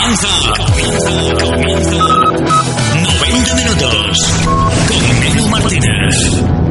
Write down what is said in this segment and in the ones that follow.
Comienza, comienza, comienza. 90 minutos con Menú Martínez.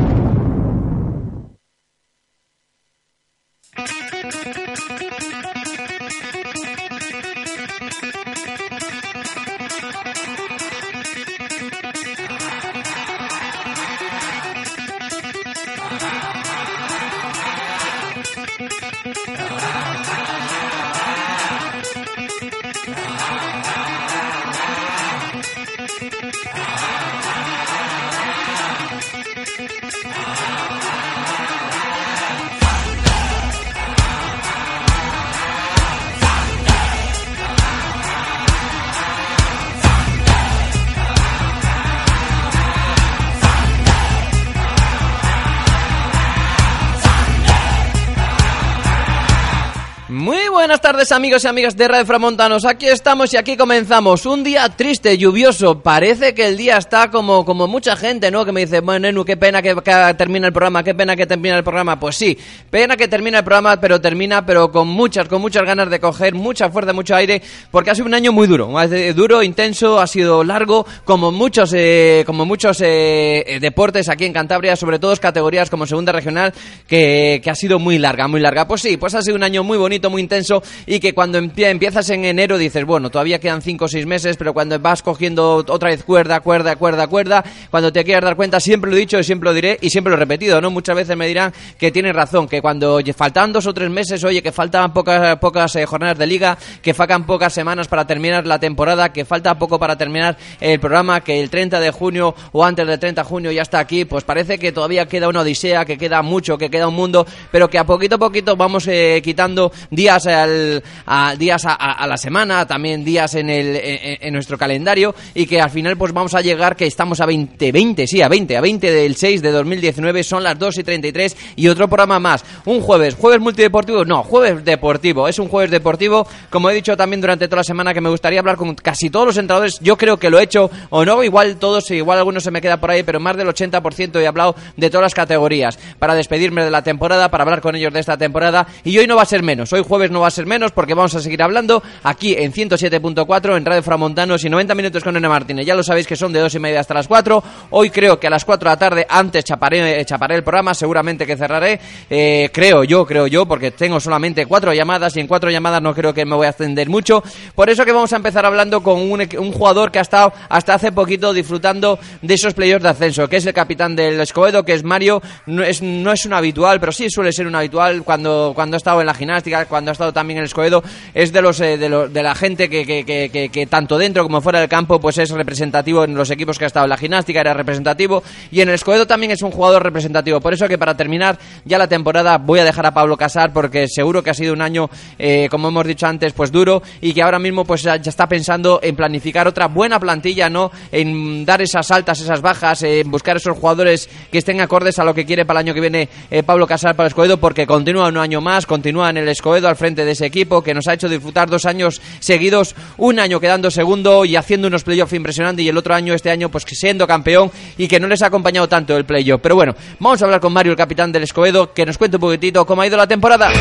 Amigos y amigas de Radio Framontanos, aquí estamos y aquí comenzamos. Un día triste, lluvioso, parece que el día está como, como mucha gente, ¿no? Que me dice, bueno, Nenu, qué pena que, termine el programa, qué pena que termine el programa. Pues sí, pena que termine el programa, pero termina, pero con muchas, con muchas ganas de coger mucha fuerza, mucho aire, porque ha sido un año muy duro, duro, intenso, ha sido largo, como muchos, eh, como muchos eh, eh, deportes aquí en Cantabria, sobre todo categorías como segunda regional, que, que ha sido muy larga, muy larga. Pues sí, pues ha sido un año muy bonito, muy intenso y que cuando empie- empiezas en enero dices, bueno, todavía quedan 5 o 6 meses, pero cuando vas cogiendo otra vez cuerda, cuerda, cuerda, cuerda, cuando te quieras dar cuenta, siempre lo he dicho y siempre lo diré y siempre lo he repetido, ¿no? Muchas veces me dirán que tienes razón, que cuando faltan dos o tres meses, oye, que faltan pocas, pocas eh, jornadas de liga, que faltan pocas semanas para terminar la temporada, que falta poco para terminar el programa, que el 30 de junio o antes del 30 de junio ya está aquí, pues parece que todavía queda una odisea, que queda mucho, que queda un mundo, pero que a poquito a poquito vamos eh, quitando días al, a, días a, a- la semana, también días en, el, en, en nuestro calendario y que al final pues vamos a llegar que estamos a 20, 20, sí, a 20, a 20 del 6 de 2019, son las 2 y 33 y otro programa más, un jueves, jueves multideportivo, no, jueves deportivo, es un jueves deportivo, como he dicho también durante toda la semana que me gustaría hablar con casi todos los entrenadores, yo creo que lo he hecho o no, igual todos, igual algunos se me queda por ahí, pero más del 80% he hablado de todas las categorías, para despedirme de la temporada, para hablar con ellos de esta temporada y hoy no va a ser menos, hoy jueves no va a ser menos porque vamos a seguir hablando aquí en 107.4 en Radio Framontanos y 90 minutos con Nene Martínez. Ya lo sabéis que son de 2 y media hasta las 4. Hoy creo que a las 4 de la tarde, antes chaparé, eh, chaparé el programa, seguramente que cerraré. Eh, creo yo, creo yo, porque tengo solamente cuatro llamadas y en cuatro llamadas no creo que me voy a extender mucho. Por eso que vamos a empezar hablando con un jugador que ha estado hasta hace poquito disfrutando de esos playoffs de ascenso, que es el capitán del Escobedo, que es Mario. No es, no es un habitual, pero sí suele ser un habitual cuando, cuando ha estado en la gimnástica, cuando ha estado también en el Escobedo. Es de los eh, de, los- de la gente que, tanto dentro como fuera del campo pues es representativo en los equipos que ha estado en la gimnástica, era representativo y en el Escobedo también es un jugador representativo. Por eso que para terminar ya la temporada voy a dejar a Pablo Casar porque seguro que ha sido un año, eh, como hemos dicho antes, pues duro y que ahora mismo pues ya ya está pensando en planificar otra buena plantilla, ¿no? En dar esas altas, esas bajas, en buscar esos jugadores que estén acordes a lo que quiere para el año que viene eh, Pablo Casar para el Escobedo porque continúa un año más, continúa en el Escobedo al frente de ese equipo que nos ha hecho disfrutar dos años seguidos, un año quedando segundo y haciendo unos playoffs impresionantes y el otro año, este año, pues siendo campeón y que no les ha acompañado tanto el playoff. Pero bueno, vamos a hablar con Mario, el capitán del Escobedo, que nos cuente un poquitito cómo ha ido la temporada.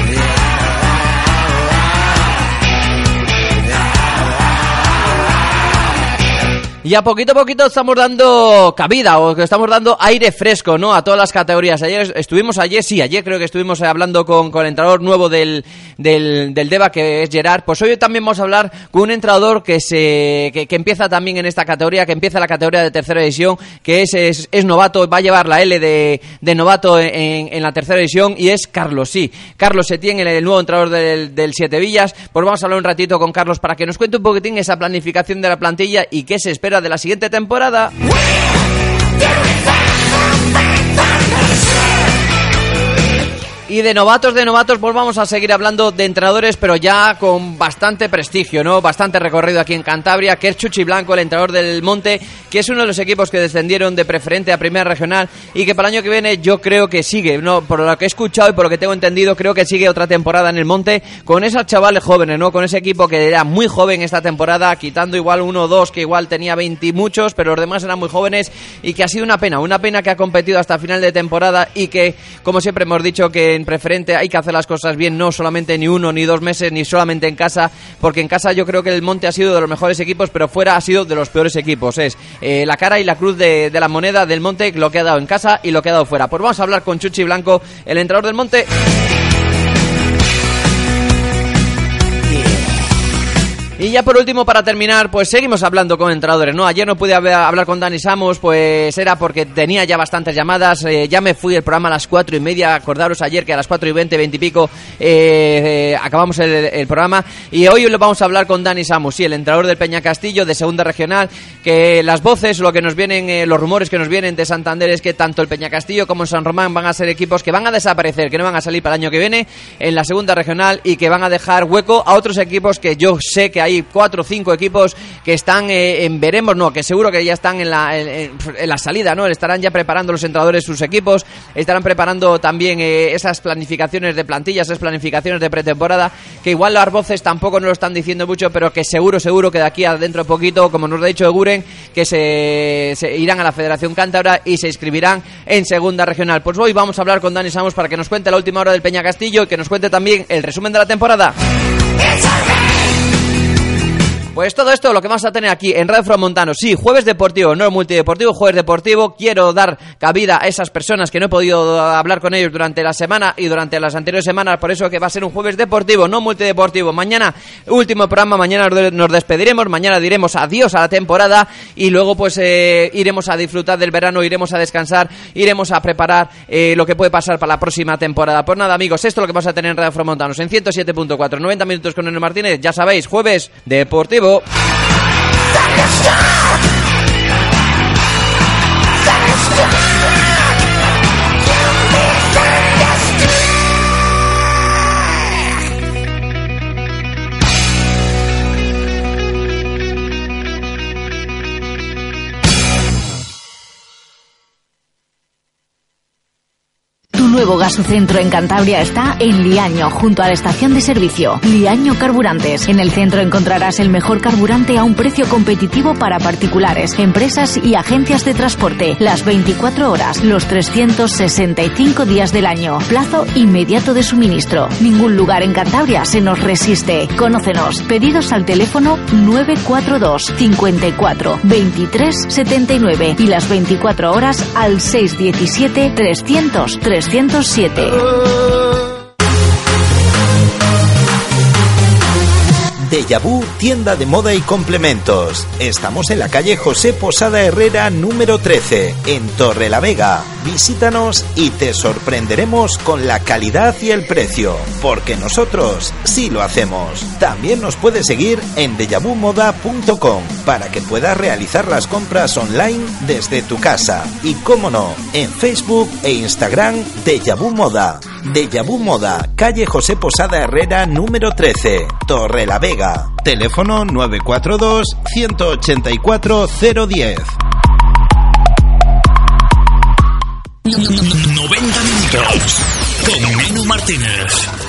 Y a poquito a poquito estamos dando cabida o que estamos dando aire fresco, ¿no? A todas las categorías. Ayer estuvimos, ayer sí, ayer creo que estuvimos hablando con, con el entrenador nuevo del, del, del Deva, que es Gerard. Pues hoy también vamos a hablar con un entrenador que se que, que empieza también en esta categoría, que empieza la categoría de tercera división, que es, es, es novato, va a llevar la L de, de novato en, en la tercera división y es Carlos, sí. Carlos Setién, el, el nuevo entrenador del, del Siete Villas. Pues vamos a hablar un ratito con Carlos para que nos cuente un poquitín esa planificación de la plantilla y qué se espera de la siguiente temporada. Y de novatos, de novatos, pues vamos a seguir hablando de entrenadores, pero ya con bastante prestigio, ¿no? Bastante recorrido aquí en Cantabria, que es Chuchi Blanco, el entrenador del Monte, que es uno de los equipos que descendieron de preferente a primera regional y que para el año que viene yo creo que sigue, ¿no? Por lo que he escuchado y por lo que tengo entendido, creo que sigue otra temporada en el Monte con esos chavales jóvenes, ¿no? Con ese equipo que era muy joven esta temporada, quitando igual uno o dos que igual tenía 20 y muchos, pero los demás eran muy jóvenes y que ha sido una pena, una pena que ha competido hasta final de temporada y que, como siempre hemos dicho, que en preferente hay que hacer las cosas bien, no solamente ni uno ni dos meses, ni solamente en casa, porque en casa yo creo que el Monte ha sido de los mejores equipos, pero fuera ha sido de los peores equipos. Es eh, la cara y la cruz de, de, la moneda del Monte, lo que ha dado en casa y lo que ha dado fuera. Pues vamos a hablar con Chuchi Blanco, el entrenador del Monte. Y ya por último, para terminar, pues seguimos hablando con entrenadores, ¿no? Ayer no pude hablar con Dani Samos, pues era porque tenía ya bastantes llamadas. Eh, ya me fui el programa a las cuatro y media. Acordaros ayer que a las cuatro y veinte, veinte y pico eh, eh, acabamos el, programa. Y hoy lo vamos a hablar con Dani Samos, sí, el entrenador del Peña Castillo de Segunda Regional. Que las voces, lo que nos vienen, eh, los rumores que nos vienen de Santander es que tanto el Peña Castillo como San Román van a ser equipos que van a desaparecer, que no van a salir para el año que viene en la Segunda Regional y que van a dejar hueco a otros equipos que yo sé que hay cuatro o cinco equipos que están eh, en veremos, no, que seguro que ya están en la, en, la salida, ¿no? Estarán ya preparando los entrenadores sus equipos, estarán preparando también eh, esas planificaciones de plantillas, esas planificaciones de pretemporada, que igual las voces tampoco nos lo están diciendo mucho, pero que seguro, seguro que de aquí a dentro de poquito, como nos ha dicho Guren, que se, se irán a la Federación Cántabra y se inscribirán en Segunda Regional. Pues hoy vamos a hablar con Dani Samos para que nos cuente la última hora del Peña Castillo y que nos cuente también el resumen de la temporada. Pues todo esto lo que vamos a tener aquí en Radio Fromontano. Sí, jueves deportivo, no multideportivo, jueves deportivo. Quiero dar cabida a esas personas que no he podido hablar con ellos durante la semana y durante las anteriores semanas, por eso que va a ser un jueves deportivo, no multideportivo. Mañana, último programa, mañana nos despediremos, mañana diremos adiós a la temporada y luego pues eh, iremos a disfrutar del verano, iremos a descansar, iremos a preparar eh, lo que puede pasar para la próxima temporada. Pues nada, amigos, esto es lo que vamos a tener en Radio Fromontanos en 107.4, 90 minutos con Enel Martínez, ya sabéis, jueves deportivo luego. Nuevo gasocentro en Cantabria está en Liaño, junto a la estación de servicio. Liaño Carburantes. En el centro encontrarás el mejor carburante a un precio competitivo para particulares, empresas y agencias de transporte. Las 24 horas, los 365 días del año. Plazo inmediato de suministro. Ningún lugar en Cantabria se nos resiste. Conócenos. Pedidos al teléfono 942 54 23 79 y las 24 horas al 617 300 300 Deja Vu, tienda de moda y complementos. Estamos en la calle José Posada Herrera número 13, en Torre la Vega. Visítanos y te sorprenderemos con la calidad y el precio, porque nosotros sí lo hacemos. También nos puedes seguir en dejavumoda.com para que puedas realizar las compras online desde tu casa. Y cómo no, en Facebook e Instagram Deja Vu Moda. Vu Moda, calle José Posada Herrera número 13, Torre la Vega. Teléfono 942 184 010. 90 minutos con Menú Martínez.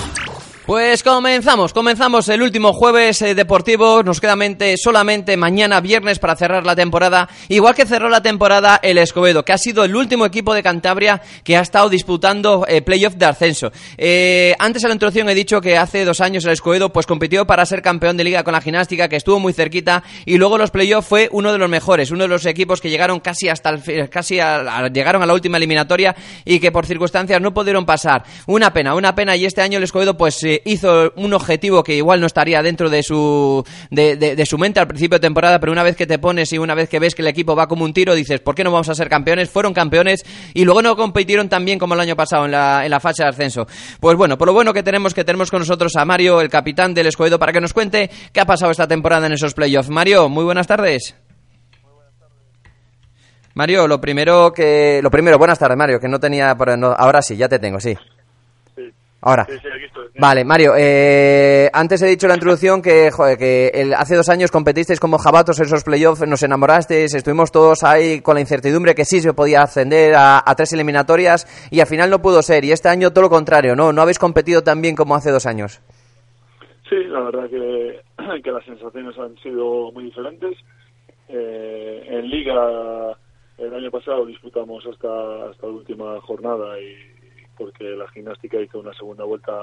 Pues comenzamos, comenzamos el último jueves eh, deportivo, nos queda mente, solamente mañana viernes para cerrar la temporada, igual que cerró la temporada el Escobedo, que ha sido el último equipo de Cantabria que ha estado disputando eh, playoff de ascenso. Eh, antes de la introducción he dicho que hace dos años el Escobedo pues compitió para ser campeón de liga con la gimnástica, que estuvo muy cerquita, y luego los playoffs fue uno de los mejores, uno de los equipos que llegaron casi hasta el, casi a, a, llegaron a la última eliminatoria y que por circunstancias no pudieron pasar. Una pena, una pena, y este año el Escobedo pues hizo un objetivo que igual no estaría dentro de su, de, de, su mente al principio de temporada, pero una vez que te pones y una vez que ves que el equipo va como un tiro, dices, ¿por qué no vamos a ser campeones? Fueron campeones y luego no compitieron tan bien como el año pasado en la, en la fase de ascenso. Pues bueno, por lo bueno que tenemos, que tenemos con nosotros a Mario, el capitán del Escobedo, para que nos cuente qué ha pasado esta temporada en esos playoffs. Mario, muy buenas tardes. Mario, lo primero que. Lo primero, buenas tardes, Mario, que no tenía. No, ahora sí, ya te tengo, sí. Ahora. Sí, sí, aquí estoy. Vale, Mario, eh, antes he dicho en la introducción que, joder, que el- hace dos años competisteis como jabatos en esos playoffs, nos enamorasteis, estuvimos todos ahí con la incertidumbre que sí se podía ascender a, a tres eliminatorias y al final no pudo ser. Y este año todo lo contrario, ¿no? No habéis competido tan bien como hace dos años. Sí, la verdad que, que las sensaciones han sido muy diferentes. Eh, en Liga el año pasado disputamos hasta, hasta la última jornada y porque la gimnástica hizo una segunda vuelta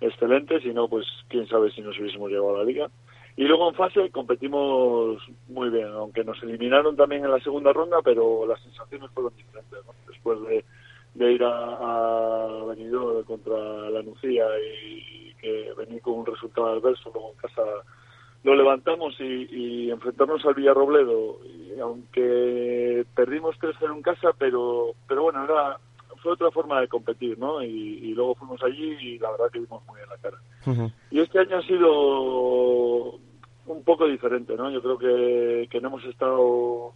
excelente, si no, pues quién sabe si nos hubiésemos llegado a la Liga. Y luego en fase competimos muy bien, aunque nos eliminaron también en la segunda ronda, pero las sensaciones fueron diferentes. ¿no? Después de, de ir a, a contra la Nucía y que venir con un resultado adverso, luego en casa lo levantamos y, y enfrentarnos al Villarrobledo, y aunque perdimos 3-0 en casa, pero pero bueno, era fue otra forma de competir, ¿no? Y, y luego fuimos allí y la verdad que vimos muy bien la cara. Y este año ha sido un poco diferente, ¿no? Yo creo que, que no hemos estado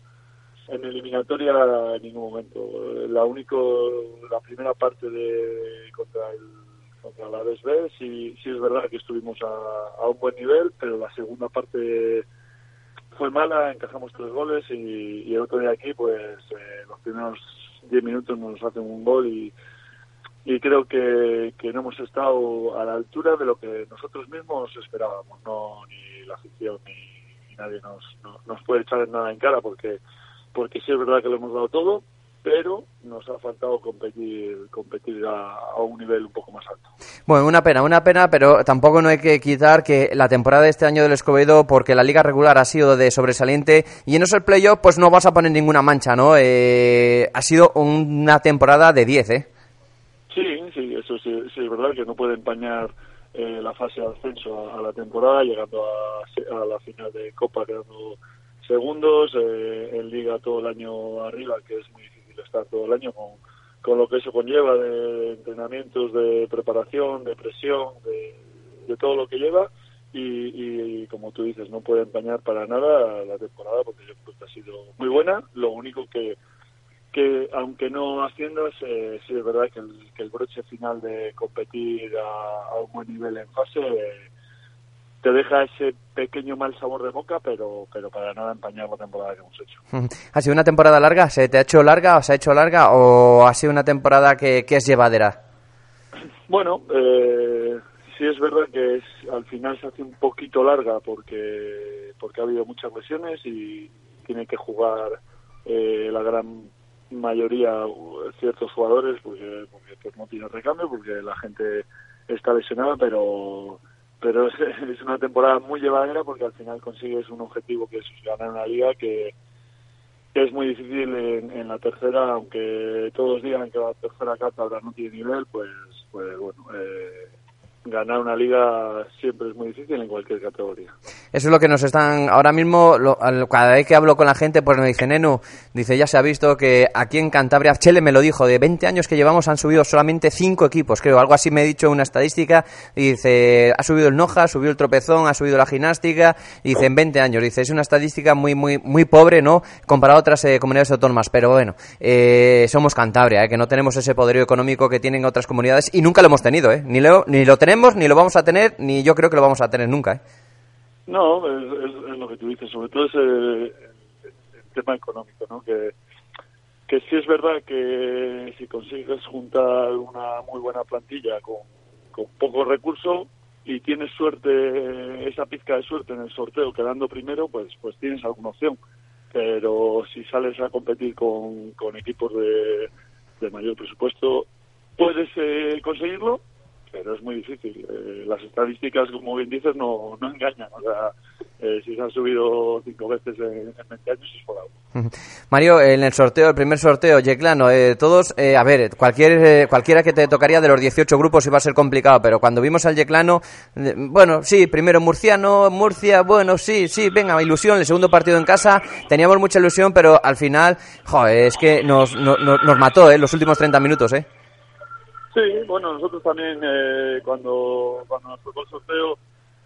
en eliminatoria en ningún momento. La único, la primera parte de contra el contra la DSB sí, sí es verdad que estuvimos a, a un buen nivel, pero la segunda parte fue mala, encajamos tres goles y, y el otro día aquí, pues eh, los primeros diez minutos nos hacen un gol y, y creo que, que no hemos estado a la altura de lo que nosotros mismos esperábamos, no ni la afición ni, ni nadie nos, no- nos puede echar nada en cara porque porque sí es verdad que lo hemos dado todo, pero nos ha faltado competir competir a, a un nivel un poco más alto. Bueno, una pena, una pena, pero tampoco no hay que quitar que la temporada de este año del Escobedo, porque la liga regular ha sido de sobresaliente y en esos playoffs pues no vas a poner ninguna mancha, ¿no? Eh, ha sido una temporada de 10, ¿eh? Sí, sí, eso sí, sí es verdad que no puede empañar eh, la fase de ascenso a, a la temporada, llegando a, a la final de Copa quedando segundos, eh, en Liga todo el año arriba, que es muy difícil estar todo el año con, con lo que eso conlleva de entrenamientos, de preparación, de presión, de, todo lo que lleva. Y, y como tú dices, no puede empañar para nada la temporada porque yo creo que ha sido muy buena. Lo único que, que aunque no asciendas, eh, sí es verdad que el, que el broche final de competir a, a un buen nivel en fase eh, te deja ese pequeño mal sabor de boca, pero pero para nada empañar la temporada que hemos hecho. ¿Ha sido una temporada larga? ¿Se te ha hecho larga o se ha hecho larga o ha sido una temporada que, que es llevadera? Bueno, eh, sí es verdad que es, al final se hace un poquito larga porque porque ha habido muchas lesiones y tiene que jugar eh, la gran mayoría uh, ciertos jugadores porque, porque pues no tiene recambio porque la gente está lesionada pero pero es, una temporada muy llevadera porque al final consigues un objetivo que es ganar una liga que, que es muy difícil en, en la tercera aunque todos digan que la tercera cátedra no tiene nivel pues pues bueno eh, ganar una liga siempre es muy difícil en cualquier categoría Eso es lo que nos están ahora mismo, lo- cada vez que hablo con la gente, pues me dicen, Nenu, dice, ya se ha visto que aquí en Cantabria, Chele me lo dijo, de 20 años que llevamos han subido solamente 5 equipos, creo, algo así me he dicho una estadística, dice, ha subido el Noja, ha subido el Tropezón, ha subido la gimnástica, dice, en 20 años, dice, es una estadística muy, muy, muy pobre, ¿no? Comparado a otras eh, comunidades autónomas, pero bueno, eh, somos Cantabria, eh, que no tenemos ese poderío económico que tienen otras comunidades, y nunca lo hemos tenido, ¿eh? Ni lo, ni lo tenemos, ni lo vamos a tener, ni yo creo que lo vamos a tener nunca, ¿eh? No, es, lo que tú dices, sobre todo es el, tema económico, ¿no? Que, que sí es verdad que si consigues juntar una muy buena plantilla con, con poco recurso y tienes suerte, esa pizca de suerte en el sorteo quedando primero, pues pues tienes alguna opción. Pero si sales a competir con, con equipos de, de mayor presupuesto, puedes eh, conseguirlo, pero es muy difícil. Eh, las estadísticas, como bien dices, no, no engañan. O sea, eh, si se han subido cinco veces en, en 20 años es por algo. Mario, en el sorteo, el primer sorteo, Yeclano, eh, todos, eh, a ver, cualquier, eh, cualquiera que te tocaría de los 18 grupos iba a ser complicado, pero cuando vimos al Yeclano, bueno, sí, primero Murciano, Murcia, bueno, sí, sí, venga, ilusión, el segundo partido en casa, teníamos mucha ilusión, pero al final, joder, es que nos, no- no- nos mató, eh, los últimos 30 minutos, eh. Sí, bueno, nosotros también eh, cuando, cuando nos tocó el sorteo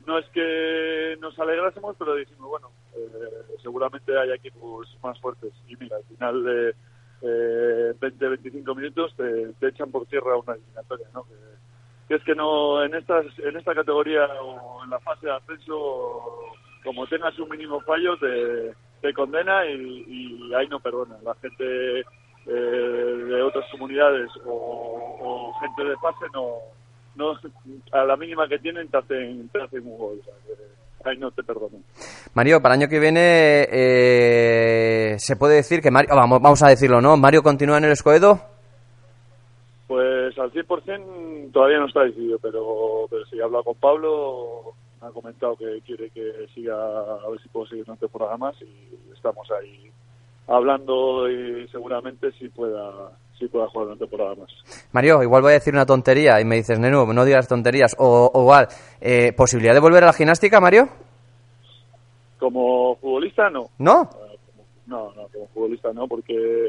no es que nos alegrásemos, pero dijimos, bueno, eh, seguramente hay equipos más fuertes. Y mira, al final de eh, 20-25 minutos te, echan por tierra una eliminatoria, ¿no? Que, que es que no en estas en esta categoría o en la fase de ascenso como tengas un mínimo fallo te, te condena y, y ahí no perdona la gente eh, de otras comunidades o, o gente de fase no no a la mínima que tienen te hacen, te hacen un gol ahí no te perdonan Mario, para el año que viene eh, se puede decir que Mario, vamos, vamos a decirlo, ¿no? Mario continúa en el Escoedo. Pues al 100% todavía no está decidido, pero, pero sí, he hablado con Pablo, me ha comentado que quiere que siga, a ver si puedo seguir una temporada más y estamos ahí hablando y seguramente sí pueda, sí pueda jugar una temporada más. Mario, igual voy a decir una tontería y me dices, Nenu, no digas tonterías. O, o igual, eh, ¿posibilidad de volver a la gimnástica, Mario? Como futbolista no. ¿No? Eh, No, no, como futbolista no, porque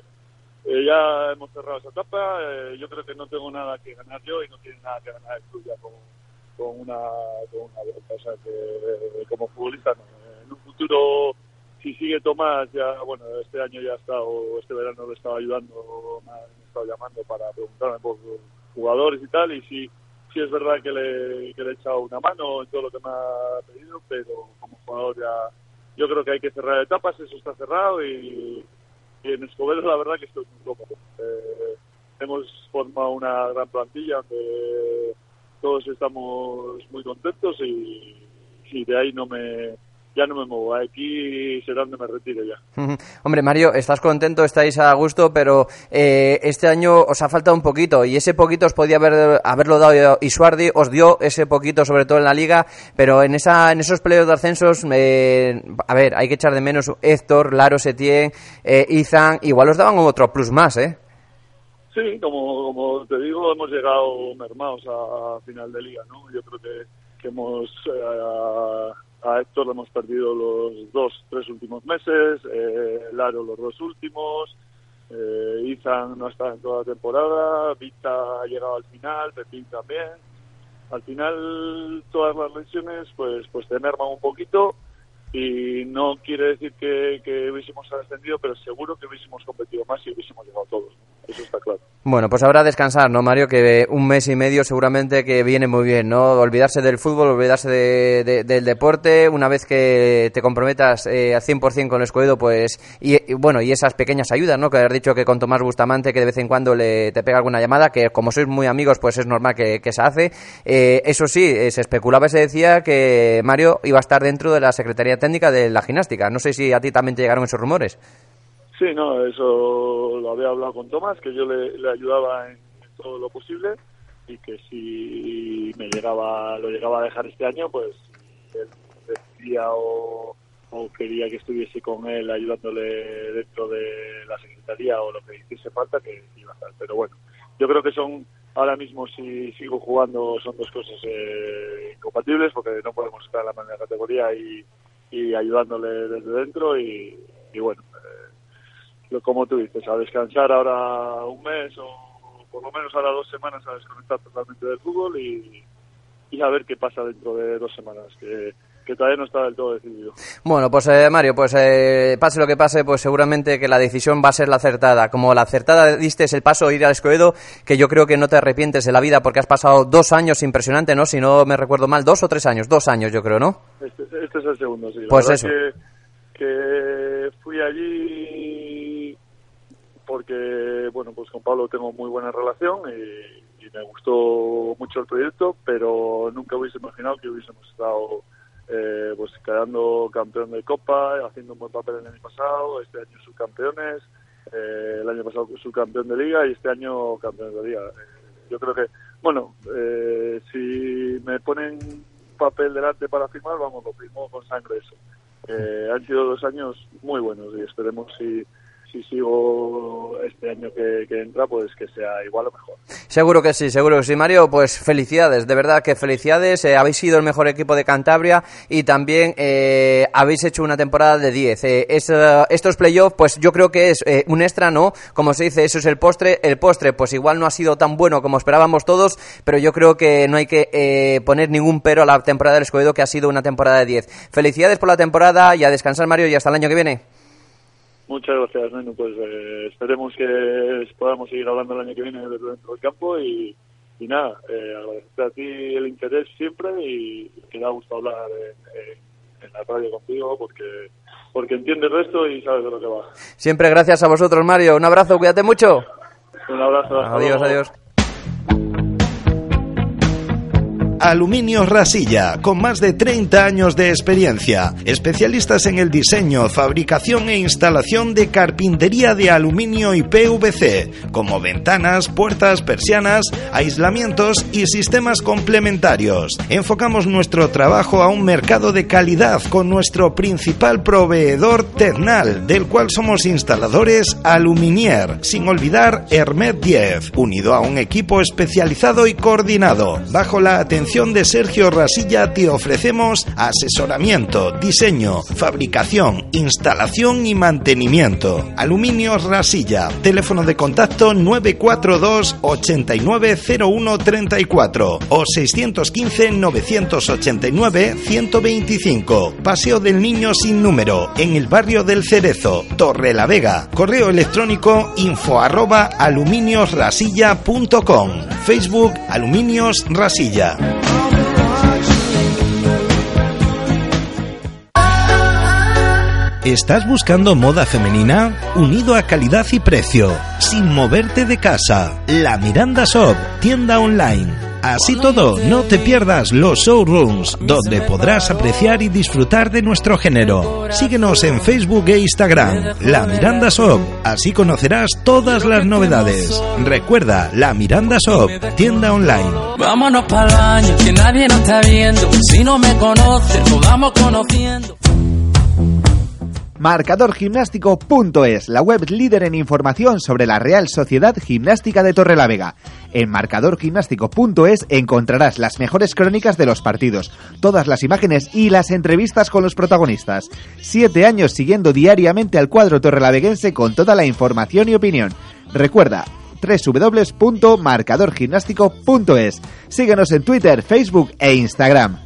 eh, ya hemos cerrado esa etapa. eh, yo creo que no tengo nada que ganar yo y no tiene nada que ganar el club ya con, con una con una. O sea que eh, como futbolista no. En un futuro, si sigue Tomás, ya, bueno, este año ya ha estado, este verano lo estaba ayudando, me han estado llamando para preguntarme por jugadores y tal. Y sí, sí es verdad que le, que le he echado una mano en todo lo que me ha pedido, pero como jugador ya yo creo que hay que cerrar etapas, eso está cerrado y, y en Escobedo la verdad que estoy muy cómodo. Eh, hemos formado una gran plantilla donde todos estamos muy contentos y, y de ahí no me ya no me muevo. Aquí será donde me retire ya. Hombre, Mario, estás contento, estáis a gusto, pero eh, este año os ha faltado un poquito y ese poquito os podía haber, haberlo dado Isuardi, os dio ese poquito sobre todo en la liga, pero en esa en esos peleos de ascensos, eh, a ver, hay que echar de menos Héctor, Laro Setién, eh, Izan, igual os daban otro plus más, ¿eh? Sí, como, como te digo, hemos llegado mermados a, a final de liga, ¿no? Yo creo que, que hemos eh, a, Héctor lo hemos perdido los dos, tres últimos meses, eh, Laro los dos últimos, eh, no está en toda la temporada, Vita ha llegado al final, Pepín también. Al final todas las lesiones pues pues te merman un poquito y no quiere decir que, que hubiésemos ascendido, pero seguro que hubiésemos competido más y hubiésemos llegado todos. ¿no? Bueno, pues habrá descansar, ¿no, Mario? Que un mes y medio seguramente que viene muy bien, ¿no? Olvidarse del fútbol, olvidarse de- de- del deporte, una vez que te comprometas eh, al 100% con el Escoedo, pues, y, bueno, y esas pequeñas ayudas, ¿no? Que has dicho que con Tomás Bustamante, que de vez en cuando le, te pega alguna llamada, que como sois muy amigos, pues es normal que, que se hace. Eh, eso sí, eh, se especulaba y se decía que Mario iba a estar dentro de la Secretaría Técnica de la Gimnástica. No sé si a ti también te llegaron esos rumores. Sí, no, eso lo había hablado con Tomás, que yo le, ayudaba en, todo lo posible y que si me llegaba, lo llegaba a dejar este año, pues él decía o, o quería que estuviese con él ayudándole dentro de la secretaría o lo que hiciese falta, que iba a estar. Pero bueno, yo creo que son ahora mismo si sigo jugando son dos cosas eh, incompatibles porque no podemos estar en la primera categoría y, ayudándole desde dentro y, bueno, eh, como tú dices, a descansar ahora un mes o por lo menos ahora dos semanas a desconectar totalmente del fútbol y, y a ver qué pasa dentro de dos semanas, que, que todavía no está del todo decidido. Bueno, pues eh, Mario, pues eh, pase lo que pase, pues seguramente que la decisión va a ser la acertada. Como la acertada diste el paso a ir al Escoedo, que yo creo que no te arrepientes de la vida porque has pasado dos años impresionante, ¿no? Si no me recuerdo mal, dos o tres años, dos años yo creo, ¿no? Este, este es el segundo, sí. La Pues eso. Que, que fui allí porque, bueno, pues con Pablo tengo muy buena relación y, me gustó mucho el proyecto, pero nunca hubiese imaginado que hubiésemos estado eh, pues quedando campeón de Copa, haciendo un buen papel el año pasado, este año subcampeones, eh, el año pasado subcampeón de Liga y este año campeón de Liga. Eh, yo creo que, bueno, eh, si me ponen papel delante para firmar, vamos, lo firmo con sangre eso. Eh, han sido dos años muy buenos y esperemos si, si sigo este año que, entra, pues que sea igual o mejor. Seguro que sí, seguro que sí, Mario. Pues felicidades, de verdad que felicidades. eh, habéis sido el mejor equipo de Cantabria y también eh, habéis hecho una temporada de 10. Eh, es, eh, estos playoffs, pues yo creo que es eh, un extra, ¿no? Como se dice, eso es el postre. El postre, pues igual no ha sido tan bueno como esperábamos todos, pero yo creo que no hay que eh, poner ningún pero a la temporada del Escobedo, que ha sido una temporada de 10. Felicidades por la temporada y a descansar, Mario, y hasta el año que viene. Muchas gracias, Nenu. Pues eh, esperemos que podamos seguir hablando el año que viene dentro del campo y, y nada, eh, agradecerte a ti el interés siempre y que me ha gustado hablar en, en la radio contigo porque porque entiendes de esto y sabes de lo que va. Siempre gracias a vosotros, Mario. Un abrazo, cuídate mucho. Un abrazo. Adiós, luego. adiós. Aluminios Rasilla, con más de 30 años de experiencia, especialistas en el diseño, fabricación e instalación de carpintería de aluminio y PVC, como ventanas, puertas, persianas, aislamientos y sistemas complementarios. Enfocamos nuestro trabajo a un mercado de calidad con nuestro principal proveedor Ternal, del cual somos instaladores Aluminier, sin olvidar Hermet 10, unido a un equipo especializado y coordinado. Bajo la atención de Sergio Rasilla te ofrecemos asesoramiento, diseño, fabricación, instalación y mantenimiento. Aluminios Rasilla, teléfono de contacto 942 890134 o 615 989 125. Paseo del Niño sin número, en el barrio del Cerezo, Torre la Vega. Correo electrónico info arroba aluminiosrasilla.com. Facebook Aluminios Rasilla. ¿Estás buscando moda femenina? Unido a calidad y precio, sin moverte de casa. La Miranda Shop, tienda online. Así todo, no te pierdas los showrooms, donde podrás apreciar y disfrutar de nuestro género. Síguenos en Facebook e Instagram, La Miranda Shop, así conocerás todas las novedades. Recuerda, La Miranda Shop, tienda online. Vámonos para el baño, que nadie nos está viendo. Si no me conoces, nos vamos conociendo. Marcadorgimnástico.es, la web líder en información sobre la Real Sociedad Gimnástica de Torrelavega. En marcadorgimnástico.es encontrarás las mejores crónicas de los partidos, todas las imágenes y las entrevistas con los protagonistas. Siete años siguiendo diariamente al cuadro torrelaveguense con toda la información y opinión. Recuerda, www.marcadorgimnástico.es. Síguenos en Twitter, Facebook e Instagram.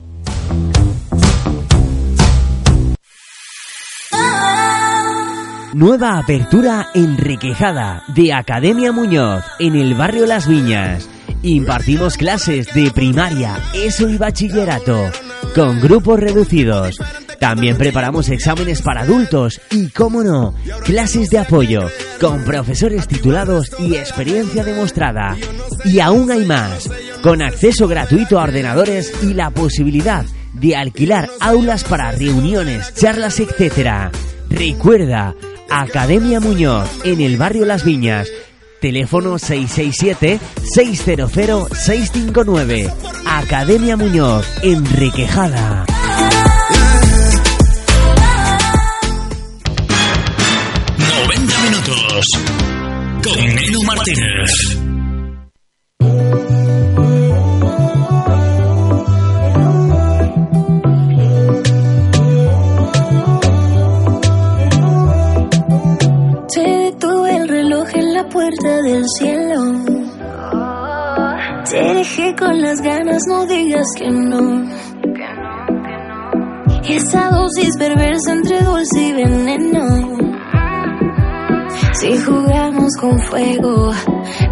Nueva apertura en Requejada de Academia Muñoz en el barrio Las Viñas. Impartimos clases de primaria, ESO y bachillerato con grupos reducidos. También preparamos exámenes para adultos y, cómo no, clases de apoyo con profesores titulados y experiencia demostrada. Y aún hay más, con acceso gratuito a ordenadores y la posibilidad de alquilar aulas para reuniones, charlas, etc. Recuerda, Academia Muñoz, en el barrio Las Viñas. Teléfono 667-600-659. Academia Muñoz, en Requejada. minutos con Nelu Martínez. Con las ganas, no digas que no. Esa dosis perversa entre dulce y veneno. Si jugamos con fuego,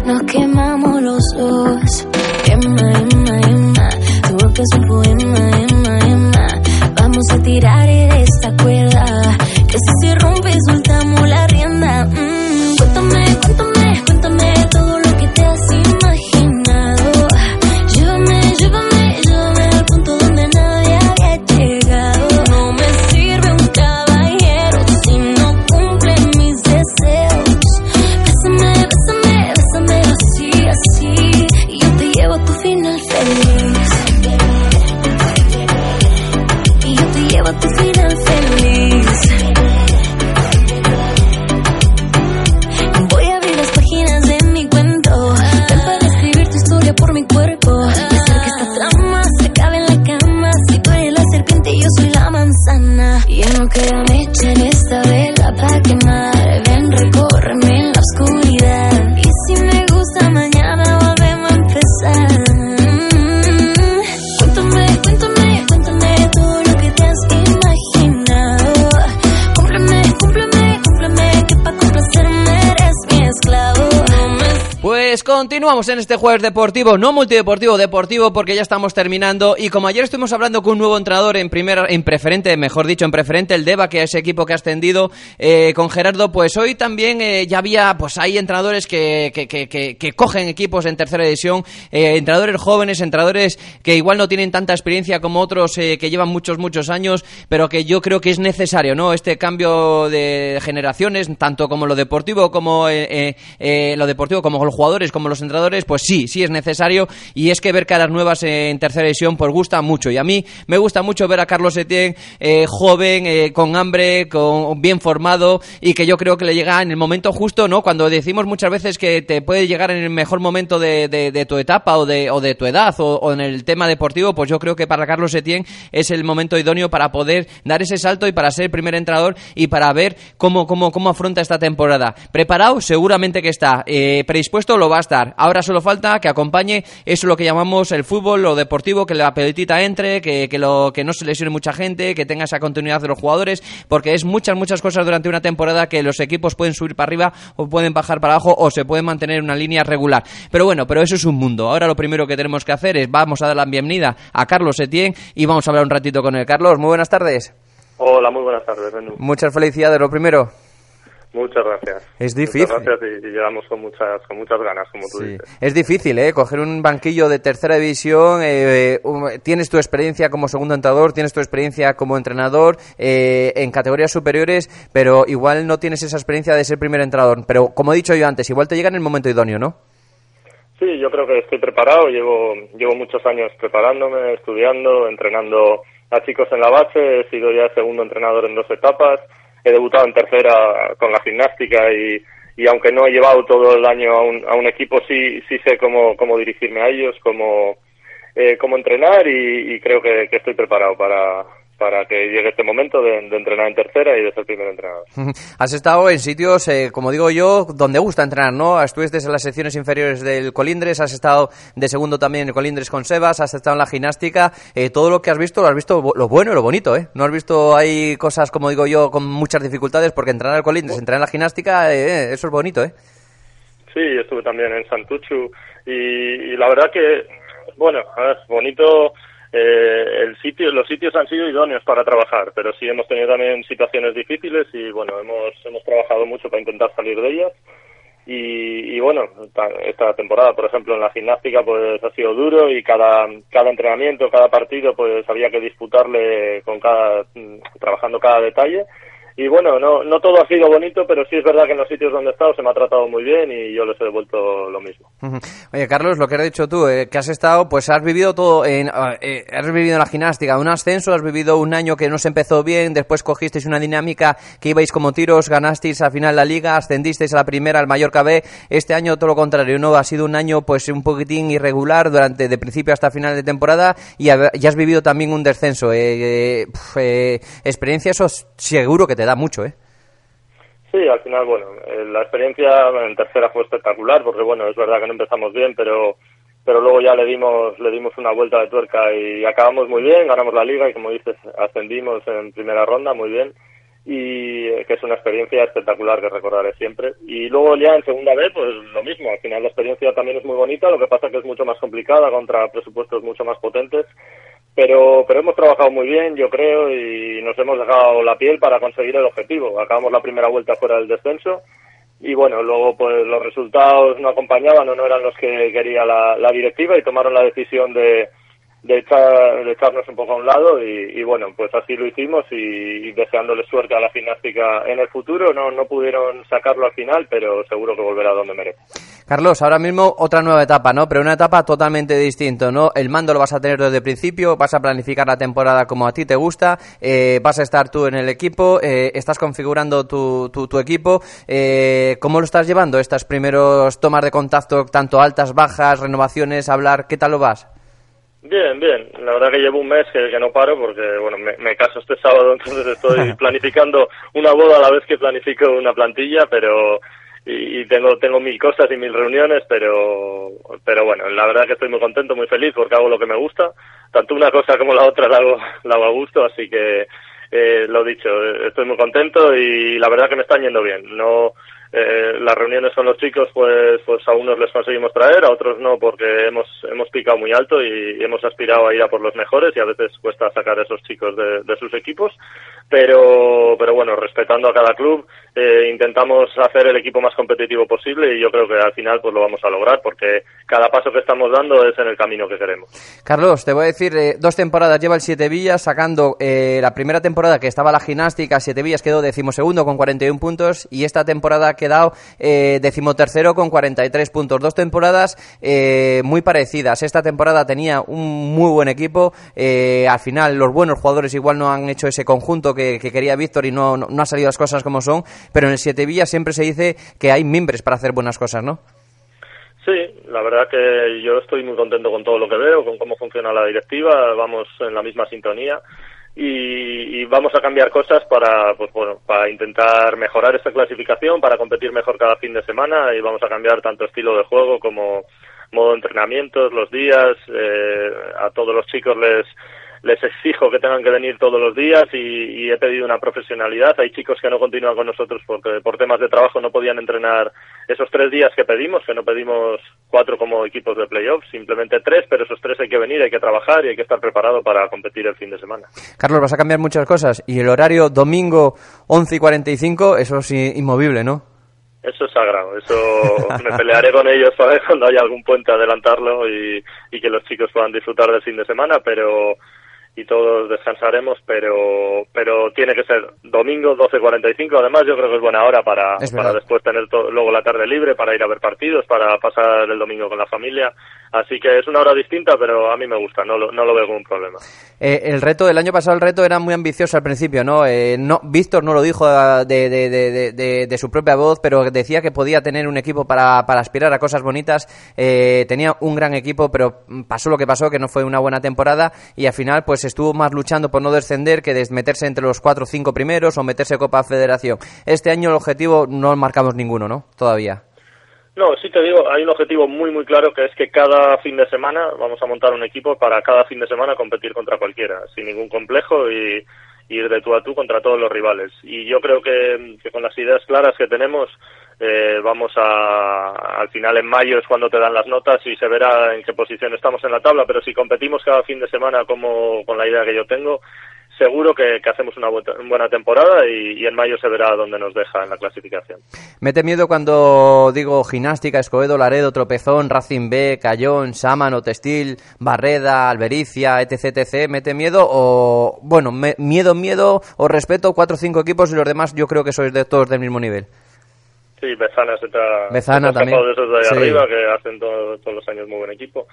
nos quemamos los dos. Emma, Emma, Emma, tu boca es un poema, Emma, Emma. Vamos a tirar esta cuerda, que si se rompe soltamos la rienda. Mm, cuéntame, cuéntame continuamos en este jueves deportivo, no multideportivo, deportivo, porque ya estamos terminando. Y como ayer estuvimos hablando con un nuevo entrenador en primera, en preferente, mejor dicho, en preferente, el Deva, que es equipo que ha ascendido eh, con Gerardo, pues hoy también eh, ya había, pues hay entrenadores que, que, que, que cogen equipos en tercera división, eh, entrenadores jóvenes, entrenadores que igual no tienen tanta experiencia como otros que llevan muchos, muchos años, pero que yo creo que es necesario, ¿no? Este cambio de generaciones, tanto como lo deportivo como lo deportivo, como los jugadores, como los entrenadores, pues sí, sí es necesario. Y es que ver caras nuevas en tercera división, pues gusta mucho. Y a mí me gusta mucho ver a Carlos Etienne eh, joven, eh, con hambre, con bien formado y que yo creo que le llega en el momento justo, ¿no? Cuando decimos muchas veces que te puede llegar en el mejor momento de, tu etapa o de, o de tu edad o, en el tema deportivo, pues yo creo que para Carlos Etienne es el momento idóneo para poder dar ese salto y para ser primer entrenador y para ver cómo, cómo, cómo afronta esta temporada. Preparado, seguramente que está. Eh, predispuesto, lo va a estar. Ahora solo falta que acompañe eso es lo que llamamos el fútbol, lo deportivo, que la pelotita entre, que, que, lo, que no se lesione mucha gente, que tenga esa continuidad de los jugadores, porque es muchas, muchas cosas durante una temporada que los equipos pueden subir para arriba o pueden bajar para abajo o se pueden mantener en una línea regular. Pero bueno, pero eso es un mundo. Ahora lo primero que tenemos que hacer es vamos a dar la bienvenida a Carlos Etienne y vamos a hablar un ratito con él. Carlos, muy buenas tardes. Hola, muy buenas tardes, Muchas felicidades, lo primero. Muchas gracias. Es difícil. Muchas gracias y, llegamos con muchas, con muchas ganas, como tú dices. Es difícil, ¿eh? Coger un banquillo de tercera división, eh, tienes tu experiencia como segundo entrenador, tienes tu experiencia como entrenador eh, en categorías superiores, pero igual no tienes esa experiencia de ser primer entrenador. Pero como he dicho yo antes, igual te llega en el momento idóneo, ¿no? Sí, yo creo que estoy preparado, llevo, llevo muchos años preparándome, estudiando, entrenando a chicos en la base, he sido ya segundo entrenador en dos etapas he debutado en tercera con la gimnástica y, y aunque no he llevado todo el año a un, a un equipo, sí, sí sé cómo, cómo dirigirme a ellos, cómo, eh, cómo entrenar y, creo que, estoy preparado para, para que llegue este momento de, entrenar en tercera y de ser primer entrenador. Has estado en sitios, eh, como digo yo, donde gusta entrenar, ¿no? Estuviste en las secciones inferiores del Colindres, has estado de segundo también en Colindres con Sebas, has estado en la gimnástica. Eh, todo lo que has visto, lo has visto lo bueno y lo bonito, ¿eh? No has visto hay cosas, como digo yo, con muchas dificultades, porque entrenar el Colindres, entrenar en la gimnástica, eh, eso es bonito, ¿eh? Sí, estuve también en Santuchu y, y la verdad que, bueno, es bonito eh, el sitio, los sitios han sido idóneos para trabajar, pero sí hemos tenido también situaciones difíciles y bueno, hemos, hemos trabajado mucho para intentar salir de ellas. Y, y, bueno, esta temporada, por ejemplo, en la gimnástica, pues ha sido duro y cada, cada entrenamiento, cada partido, pues había que disputarle con cada, trabajando cada detalle y bueno, no, no todo ha sido bonito, pero sí es verdad que en los sitios donde he estado se me ha tratado muy bien y yo les he devuelto lo mismo. Oye, Carlos, lo que has dicho tú, eh, que has estado, pues has vivido todo, en, ah, eh, has vivido en la gimnástica, un ascenso, has vivido un año que no se empezó bien, después cogisteis una dinámica que ibais como tiros, ganasteis al final la liga, ascendisteis a la primera, al Mallorca B, este año todo lo contrario, ¿no? Ha sido un año pues un poquitín irregular durante, de principio hasta final de temporada y ya has vivido también un descenso. Eh, eh experiencia, eso seguro que te da mucho, ¿eh? Sí, al final, bueno, eh, la experiencia en tercera fue espectacular porque, bueno, es verdad que no empezamos bien, pero pero luego ya le dimos le dimos una vuelta de tuerca y acabamos muy bien, ganamos la liga y, como dices, ascendimos en primera ronda muy bien. Y eh, que es una experiencia espectacular que recordaré siempre. Y luego ya en segunda vez, pues lo mismo, al final la experiencia también es muy bonita, lo que pasa que es mucho más complicada contra presupuestos mucho más potentes pero, pero hemos trabajado muy bien, yo creo, y nos hemos dejado la piel para conseguir el objetivo. Acabamos la primera vuelta fuera del descenso y bueno, luego pues los resultados no acompañaban o no eran los que quería la, la directiva y tomaron la decisión de, de, echar, de echarnos un poco a un lado y, bueno, pues así lo hicimos y, deseándole suerte a la gimnástica en el futuro. No, no pudieron sacarlo al final, pero seguro que volverá donde merece. Carlos, ahora mismo otra nueva etapa, ¿no? Pero una etapa totalmente distinta, ¿no? El mando lo vas a tener desde el principio, vas a planificar la temporada como a ti te gusta, eh, vas a estar tú en el equipo, eh, estás configurando tu, tu, tu equipo. Eh, ¿Cómo lo estás llevando estas primeros tomas de contacto, tanto altas, bajas, renovaciones, hablar? ¿Qué tal lo vas? Bien, bien. La verdad que llevo un mes que, no paro porque, bueno, me, caso este sábado, entonces estoy planificando una boda a la vez que planifico una plantilla, pero y, tengo tengo mil cosas y mil reuniones, pero pero bueno, la verdad que estoy muy contento, muy feliz porque hago lo que me gusta. Tanto una cosa como la otra la hago, la hago a gusto, así que eh, lo dicho, estoy muy contento y la verdad que me están yendo bien. No eh, las reuniones con los chicos, pues, pues a unos les conseguimos traer, a otros no, porque hemos, hemos picado muy alto y, hemos aspirado a ir a por los mejores y a veces cuesta sacar a esos chicos de, de sus equipos. Pero, pero bueno, respetando a cada club, eh, intentamos hacer el equipo más competitivo posible y yo creo que al final pues lo vamos a lograr porque cada paso que estamos dando es en el camino que queremos. Carlos, te voy a decir, eh, dos temporadas lleva el Siete Villas sacando eh, la primera temporada que estaba la gimnástica, Siete Villas quedó decimosegundo con 41 puntos y esta temporada ha quedado eh, decimotercero con 43 puntos. Dos temporadas eh, muy parecidas. Esta temporada tenía un muy buen equipo. Al final los buenos jugadores igual no han hecho ese conjunto que, que quería Víctor y no, no, no, han salido las cosas como son. Pero en el Siete Villas siempre se dice que hay mimbres para hacer buenas cosas, ¿no? Sí, la verdad que yo estoy muy contento con todo lo que veo, con cómo funciona la directiva, vamos en la misma sintonía y, y, vamos a cambiar cosas para pues bueno para intentar mejorar esta clasificación para competir mejor cada fin de semana y vamos a cambiar tanto estilo de juego como modo de entrenamientos los días eh, a todos los chicos les les exijo que tengan que venir todos los días y, y, he pedido una profesionalidad. Hay chicos que no continúan con nosotros porque por temas de trabajo no podían entrenar esos tres días que pedimos, que no pedimos cuatro como equipos de playoffs, simplemente tres, pero esos tres hay que venir, hay que trabajar y hay que estar preparado para competir el fin de semana. Carlos, vas a cambiar muchas cosas y el horario domingo 11 y 45, eso es inmovible, ¿no? Eso es sagrado, eso me pelearé con ellos para cuando haya algún puente adelantarlo y, y que los chicos puedan disfrutar del fin de semana, pero y todos descansaremos, pero pero tiene que ser domingo 12.45. Además, yo creo que es buena hora para, para después tener luego la tarde libre, para ir a ver partidos, para pasar el domingo con la familia. Así que es una hora distinta, pero a mí me gusta, no lo, no lo veo como un problema. Eh, el reto, el año pasado el reto era muy ambicioso al principio, ¿no? Eh, no Víctor no lo dijo de, de, de, de, de su propia voz, pero decía que podía tener un equipo para, para aspirar a cosas bonitas. Eh, tenía un gran equipo, pero pasó lo que pasó, que no fue una buena temporada y al final pues estuvo más luchando por no descender que de meterse entre los cuatro o cinco primeros o meterse Copa Federación. Este año el objetivo no marcamos ninguno, ¿no? Todavía. No, sí te digo, hay un objetivo muy, muy claro que es que cada fin de semana vamos a montar un equipo para cada fin de semana competir contra cualquiera, sin ningún complejo y, ir de tú a tú contra todos los rivales. Y yo creo que, que con las ideas claras que tenemos, eh, vamos a, al final en mayo es cuando te dan las notas y se verá en qué posición estamos en la tabla, pero si competimos cada fin de semana como con la idea que yo tengo, seguro que, que hacemos una buena temporada y, y, en mayo se verá dónde nos deja en la clasificación. ¿Mete miedo cuando digo gimnástica, Escobedo, Laredo, Tropezón, Racing B, Cayón, Sámano, Textil, Barreda, Albericia, etc, etc? ¿Mete miedo o, bueno, me, miedo, miedo o respeto cuatro o cinco equipos y los demás yo creo que sois de todos del mismo nivel? Sí, Bezana se está, Bezana también. de esos de ahí sí. arriba que hacen todo, todos los años muy buen equipo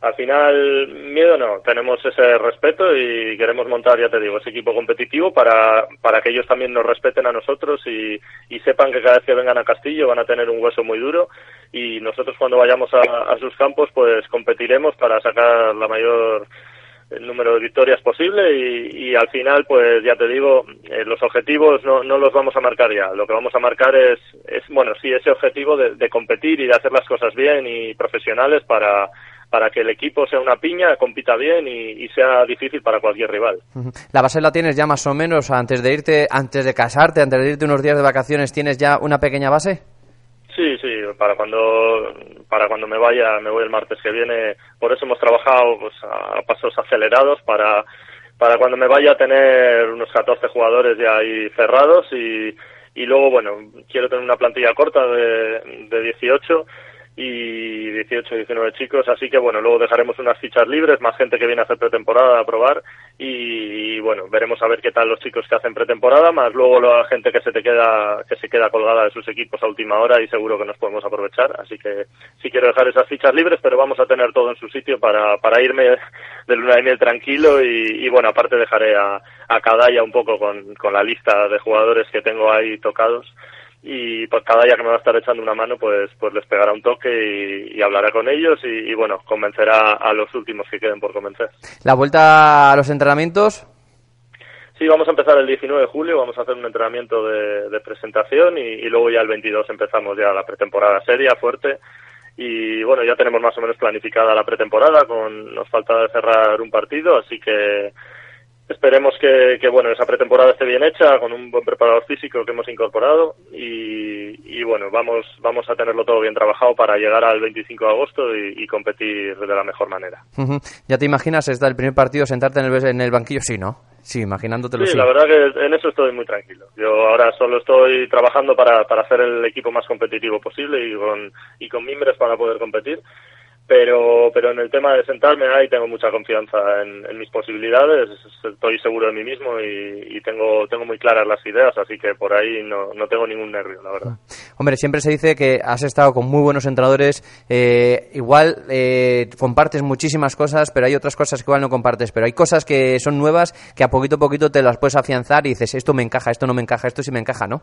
al final miedo no, tenemos ese respeto y queremos montar, ya te digo, ese equipo competitivo para, para que ellos también nos respeten a nosotros y, y sepan que cada vez que vengan a Castillo van a tener un hueso muy duro y nosotros cuando vayamos a, a sus campos pues competiremos para sacar la mayor número de victorias posible y, y, al final, pues ya te digo, eh, los objetivos no, no los vamos a marcar ya. Lo que vamos a marcar es, es bueno, sí, ese objetivo de, de competir y de hacer las cosas bien y profesionales para, para que el equipo sea una piña, compita bien y, y, sea difícil para cualquier rival. La base la tienes ya más o menos antes de irte, antes de casarte, antes de irte unos días de vacaciones, ¿tienes ya una pequeña base? Sí, sí, para cuando para cuando me vaya, me voy el martes que viene. Por eso hemos trabajado pues, a pasos acelerados para para cuando me vaya a tener unos 14 jugadores ya ahí cerrados y, y luego, bueno, quiero tener una plantilla corta de, de 18 y 18, 19 chicos, así que bueno, luego dejaremos unas fichas libres, más gente que viene a hacer pretemporada a probar. Y, bueno, veremos a ver qué tal los chicos que hacen pretemporada, más luego la gente que se te queda que se queda colgada de sus equipos a última hora y seguro que nos podemos aprovechar, así que sí quiero dejar esas fichas libres, pero vamos a tener todo en su sitio para, para irme de luna de miel tranquilo. Y, y bueno, aparte dejaré a, a Cadaya un poco con, con la lista de jugadores que tengo ahí tocados y pues cada día que me va a estar echando una mano pues pues les pegará un toque y, y hablará con ellos y, y, bueno convencerá a los últimos que queden por convencer. La vuelta a los entrenamientos sí vamos a empezar el 19 de julio vamos a hacer un entrenamiento de, de presentación y, y, luego ya el 22 empezamos ya la pretemporada seria fuerte. Y bueno ya tenemos más o menos planificada la pretemporada con nos falta cerrar un partido así que esperemos que, que, bueno esa pretemporada esté bien hecha con un buen preparador físico que hemos incorporado y, y bueno vamos vamos a tenerlo todo bien trabajado para llegar al 25 de agosto y, y competir de la mejor manera ya te imaginas está el primer partido sentarte en el, en el banquillo sí no sí imaginándotelo Sí, sí la verdad que en eso estoy muy tranquilo. Yo ahora solo estoy trabajando para, para hacer el equipo más competitivo posible y con, y con mimbres para poder competir. Pero, pero en el tema de sentarme ahí tengo mucha confianza en, en mis posibilidades, estoy seguro de mí mismo y, y tengo, tengo muy claras las ideas, así que por ahí no, no tengo ningún nervio, la verdad. Hombre, siempre se dice que has estado con muy buenos entrenadores. eh, igual eh, compartes muchísimas cosas, pero hay otras cosas que igual no compartes. Pero hay cosas que son nuevas que a poquito a poquito te las puedes afianzar y dices, esto me encaja, esto no me encaja, esto sí me encaja, ¿no?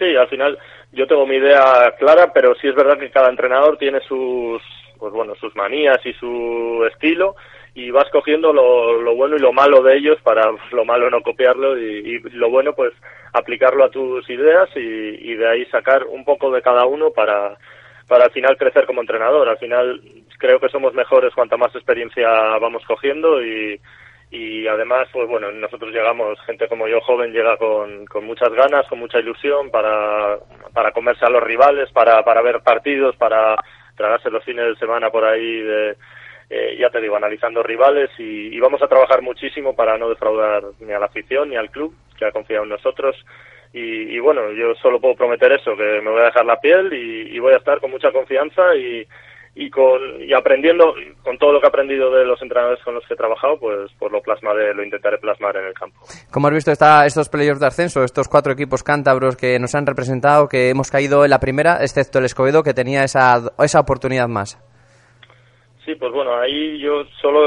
Sí, al final yo tengo mi idea clara, pero sí es verdad que cada entrenador tiene sus, pues bueno, sus manías y su estilo y vas cogiendo lo, lo bueno y lo malo de ellos para lo malo no copiarlo y, y lo bueno pues aplicarlo a tus ideas y, y de ahí sacar un poco de cada uno para para al final crecer como entrenador. Al final creo que somos mejores cuanta más experiencia vamos cogiendo y, y además, pues bueno, nosotros llegamos, gente como yo joven llega con, con muchas ganas, con mucha ilusión para, para comerse a los rivales, para, para ver partidos, para tragarse los fines de semana por ahí de, eh, ya te digo, analizando rivales y, y vamos a trabajar muchísimo para no defraudar ni a la afición ni al club que ha confiado en nosotros. Y, y bueno, yo solo puedo prometer eso, que me voy a dejar la piel y, y voy a estar con mucha confianza y, y con y aprendiendo con todo lo que he aprendido de los entrenadores con los que he trabajado pues pues lo plasmaré lo intentaré plasmar en el campo. Como has visto esta, estos playoffs de ascenso, estos cuatro equipos cántabros que nos han representado, que hemos caído en la primera, excepto el Escobedo, que tenía esa, esa oportunidad más. sí pues bueno ahí yo solo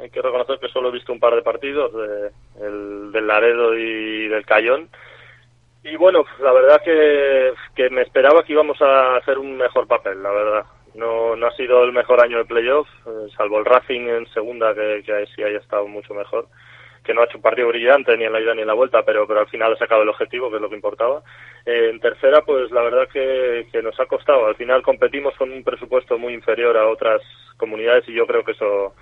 hay que reconocer que solo he visto un par de partidos de, el, del Laredo y del Cayón. Y bueno la verdad que, que me esperaba que íbamos a hacer un mejor papel la verdad no, no ha sido el mejor año de playoff, eh, salvo el Racing en segunda, que, que sí haya estado mucho mejor, que no ha hecho un partido brillante ni en la ida ni en la vuelta, pero, pero al final ha sacado el objetivo, que es lo que importaba. Eh, en tercera, pues la verdad que, que nos ha costado. Al final competimos con un presupuesto muy inferior a otras comunidades y yo creo que eso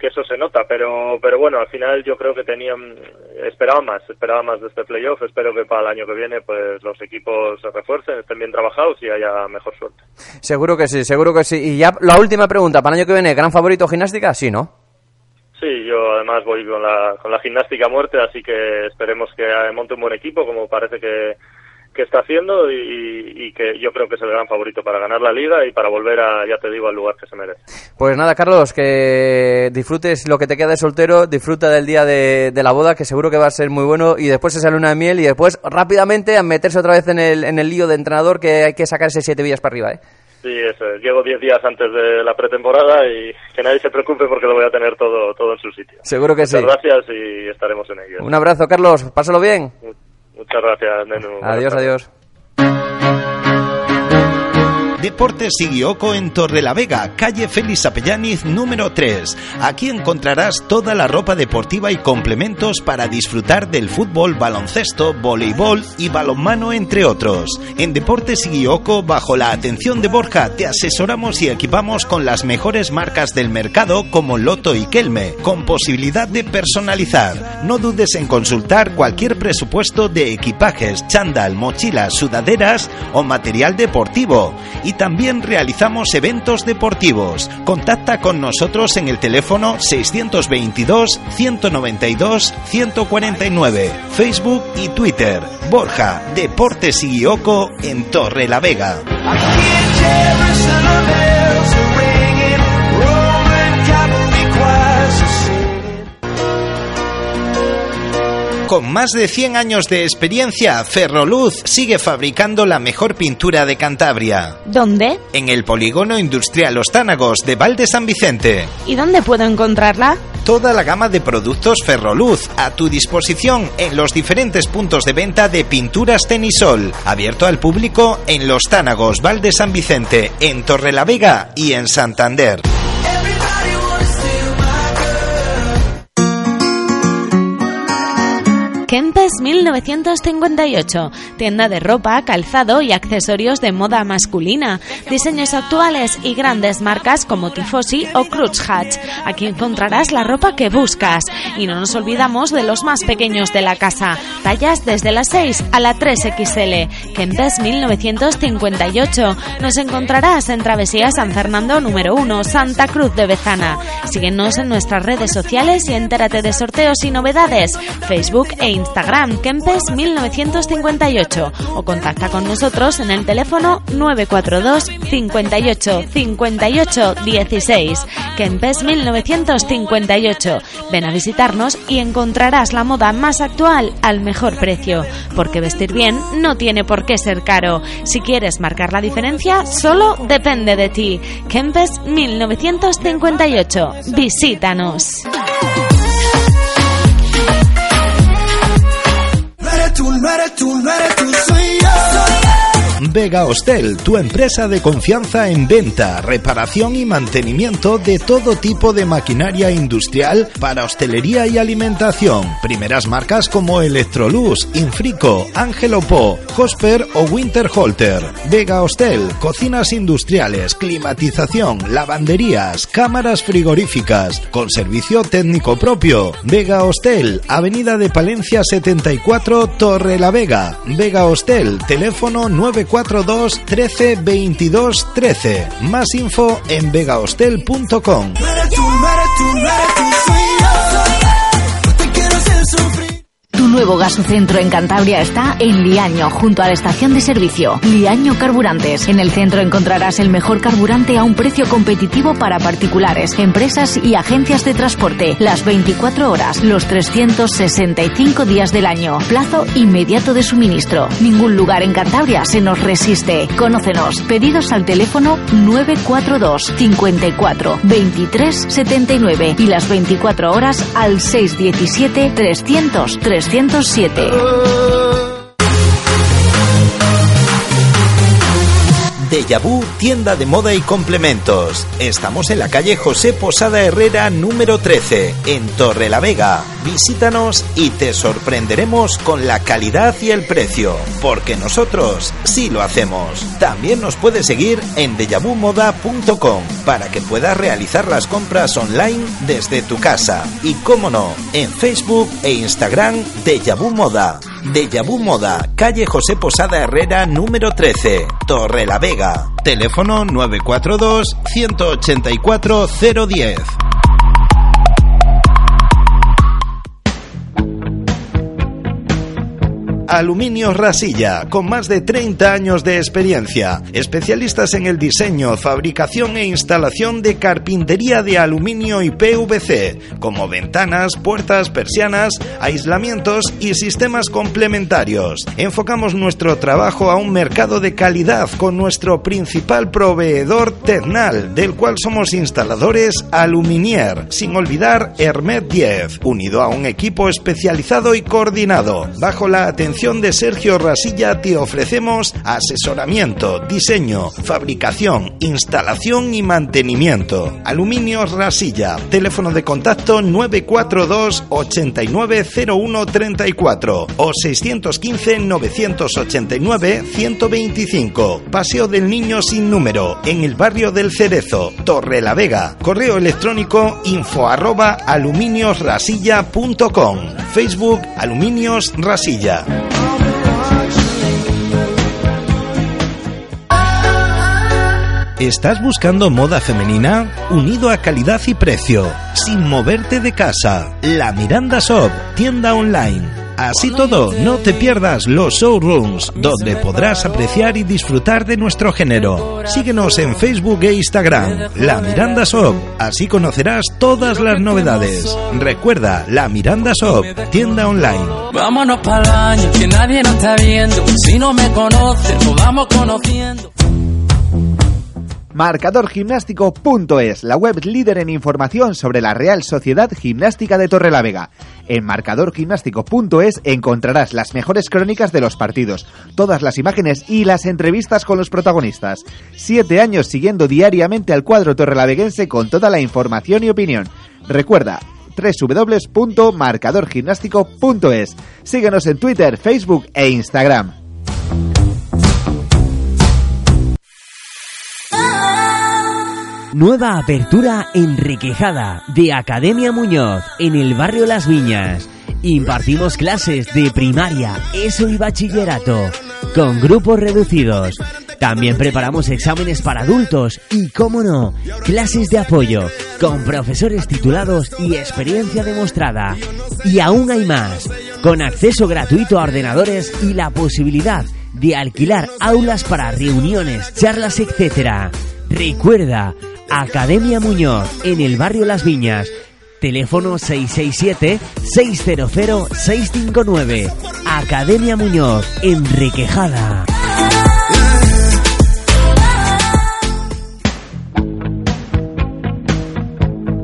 que eso se nota, pero pero bueno, al final yo creo que tenían esperaba más, esperaba más de este playoff, espero que para el año que viene pues los equipos se refuercen, estén bien trabajados y haya mejor suerte. Seguro que sí, seguro que sí. Y ya la última pregunta, para el año que viene, ¿gran favorito gimnástica? Sí, ¿no? Sí, yo además voy con la, con la gimnástica a muerte, así que esperemos que monte un buen equipo, como parece que, que está haciendo, y, y que yo creo que es el gran favorito para ganar la liga y para volver a, ya te digo, al lugar que se merece. Pues nada, Carlos, que disfrutes lo que te queda de soltero, disfruta del día de, de la boda, que seguro que va a ser muy bueno, y después esa luna de miel, y después rápidamente a meterse otra vez en el, en el lío de entrenador, que hay que sacar ese siete villas para arriba, ¿eh? Sí, eso es. Llego 10 días antes de la pretemporada y que nadie se preocupe porque lo voy a tener todo, todo en su sitio. Seguro que Muchas sí. gracias y estaremos en ello. Un abrazo, Carlos, pásalo bien. Muchas gracias, Nenu. Adiós, adiós. Deportes Sigioco en Torrelavega, calle Félix Apellaniz número 3. Aquí encontrarás toda la ropa deportiva y complementos para disfrutar del fútbol, baloncesto, voleibol y balonmano entre otros. En Deportes Sigioco, bajo la atención de Borja, te asesoramos y equipamos con las mejores marcas del mercado como Loto y Kelme, con posibilidad de personalizar. No dudes en consultar cualquier presupuesto de equipajes, chándal, mochilas, sudaderas o material deportivo. También realizamos eventos deportivos. Contacta con nosotros en el teléfono 622 192 149, Facebook y Twitter. Borja, Deportes y Guioco en Torre la Vega. Con más de 100 años de experiencia, Ferroluz sigue fabricando la mejor pintura de Cantabria. ¿Dónde? En el polígono industrial Los Tánagos de Valde San Vicente. ¿Y dónde puedo encontrarla? Toda la gama de productos Ferroluz a tu disposición en los diferentes puntos de venta de pinturas Tenisol, abierto al público en Los Tánagos, Valde San Vicente, en Torrelavega y en Santander. Ken Kempes 1958, tienda de ropa, calzado y accesorios de moda masculina, diseños actuales y grandes marcas como Tifosi o Cruz Hatch. Aquí encontrarás la ropa que buscas. Y no nos olvidamos de los más pequeños de la casa, tallas desde la 6 a la 3XL. Kempes 1958. Nos encontrarás en Travesía San Fernando número 1, Santa Cruz de Bezana. Síguenos en nuestras redes sociales y entérate de sorteos y novedades. Facebook e Instagram Kempes 1958 o contacta con nosotros en el teléfono 942 58 58 16. Kempes 1958. Ven a visitarnos y encontrarás la moda más actual al mejor precio, porque vestir bien no tiene por qué ser caro. Si quieres marcar la diferencia, solo depende de ti. Kempes 1958. Visítanos. المرة المرة المرة Vega Hostel, tu empresa de confianza en venta, reparación y mantenimiento de todo tipo de maquinaria industrial para hostelería y alimentación. Primeras marcas como Electrolux, Infrico, Angelo Po, Hosper o Winterholter. Vega Hostel, cocinas industriales, climatización, lavanderías, cámaras frigoríficas, con servicio técnico propio. Vega Hostel, Avenida de Palencia 74, Torre la Vega. Vega Hostel, teléfono 94 42 13 22 13. Más info en vegahostel.com. Tu nuevo gasocentro en Cantabria está en Liaño, junto a la estación de servicio. Liaño Carburantes. En el centro encontrarás el mejor carburante a un precio competitivo para particulares, empresas y agencias de transporte. Las 24 horas, los 365 días del año. Plazo inmediato de suministro. Ningún lugar en Cantabria se nos resiste. Conócenos. Pedidos al teléfono 942 54 23 79 y las 24 horas al 617 300 307. Deja tienda de moda y complementos. Estamos en la calle José Posada Herrera número 13, en Torre la Vega. Visítanos y te sorprenderemos con la calidad y el precio, porque nosotros sí lo hacemos. También nos puedes seguir en dejavumoda.com para que puedas realizar las compras online desde tu casa. Y cómo no, en Facebook e Instagram Deja Moda. Deja Vu Moda, calle José Posada Herrera número 13, Torre la Vega. Teléfono 942 184 010. Aluminio Rasilla, con más de 30 años de experiencia, especialistas en el diseño, fabricación e instalación de carpintería de aluminio y PVC, como ventanas, puertas, persianas, aislamientos y sistemas complementarios. Enfocamos nuestro trabajo a un mercado de calidad con nuestro principal proveedor Ternal, del cual somos instaladores Aluminier, sin olvidar Hermet 10, unido a un equipo especializado y coordinado, bajo la atención de Sergio Rasilla te ofrecemos asesoramiento, diseño, fabricación, instalación y mantenimiento. Aluminios Rasilla, teléfono de contacto 942 890134 o 615 989 125. Paseo del Niño sin número en el barrio del Cerezo, Torre la Vega. Correo electrónico info arroba aluminiosrasilla.com. Facebook Aluminios Rasilla. ¿Estás buscando moda femenina? Unido a calidad y precio, sin moverte de casa. La Miranda Shop, tienda online. Así todo, no te pierdas los showrooms, donde podrás apreciar y disfrutar de nuestro género. Síguenos en Facebook e Instagram, La Miranda Shop, así conocerás todas las novedades. Recuerda, La Miranda Shop, tienda online. Vámonos para el baño, que nadie nos está viendo. Si no me conoces, nos vamos conociendo. Marcadorgimnástico.es, la web líder en información sobre la Real Sociedad Gimnástica de Torrelavega. En marcadorgimnástico.es encontrarás las mejores crónicas de los partidos, todas las imágenes y las entrevistas con los protagonistas. Siete años siguiendo diariamente al cuadro torrelaveguense con toda la información y opinión. Recuerda, www.marcadorgimnástico.es. Síguenos en Twitter, Facebook e Instagram. Nueva apertura enriquejada de Academia Muñoz en el barrio Las Viñas. Impartimos clases de primaria, ESO y bachillerato con grupos reducidos. También preparamos exámenes para adultos y, cómo no, clases de apoyo con profesores titulados y experiencia demostrada. Y aún hay más, con acceso gratuito a ordenadores y la posibilidad de alquilar aulas para reuniones, charlas, etc. Recuerda, Academia Muñoz, en el barrio Las Viñas. Teléfono 667-600-659. Academia Muñoz, en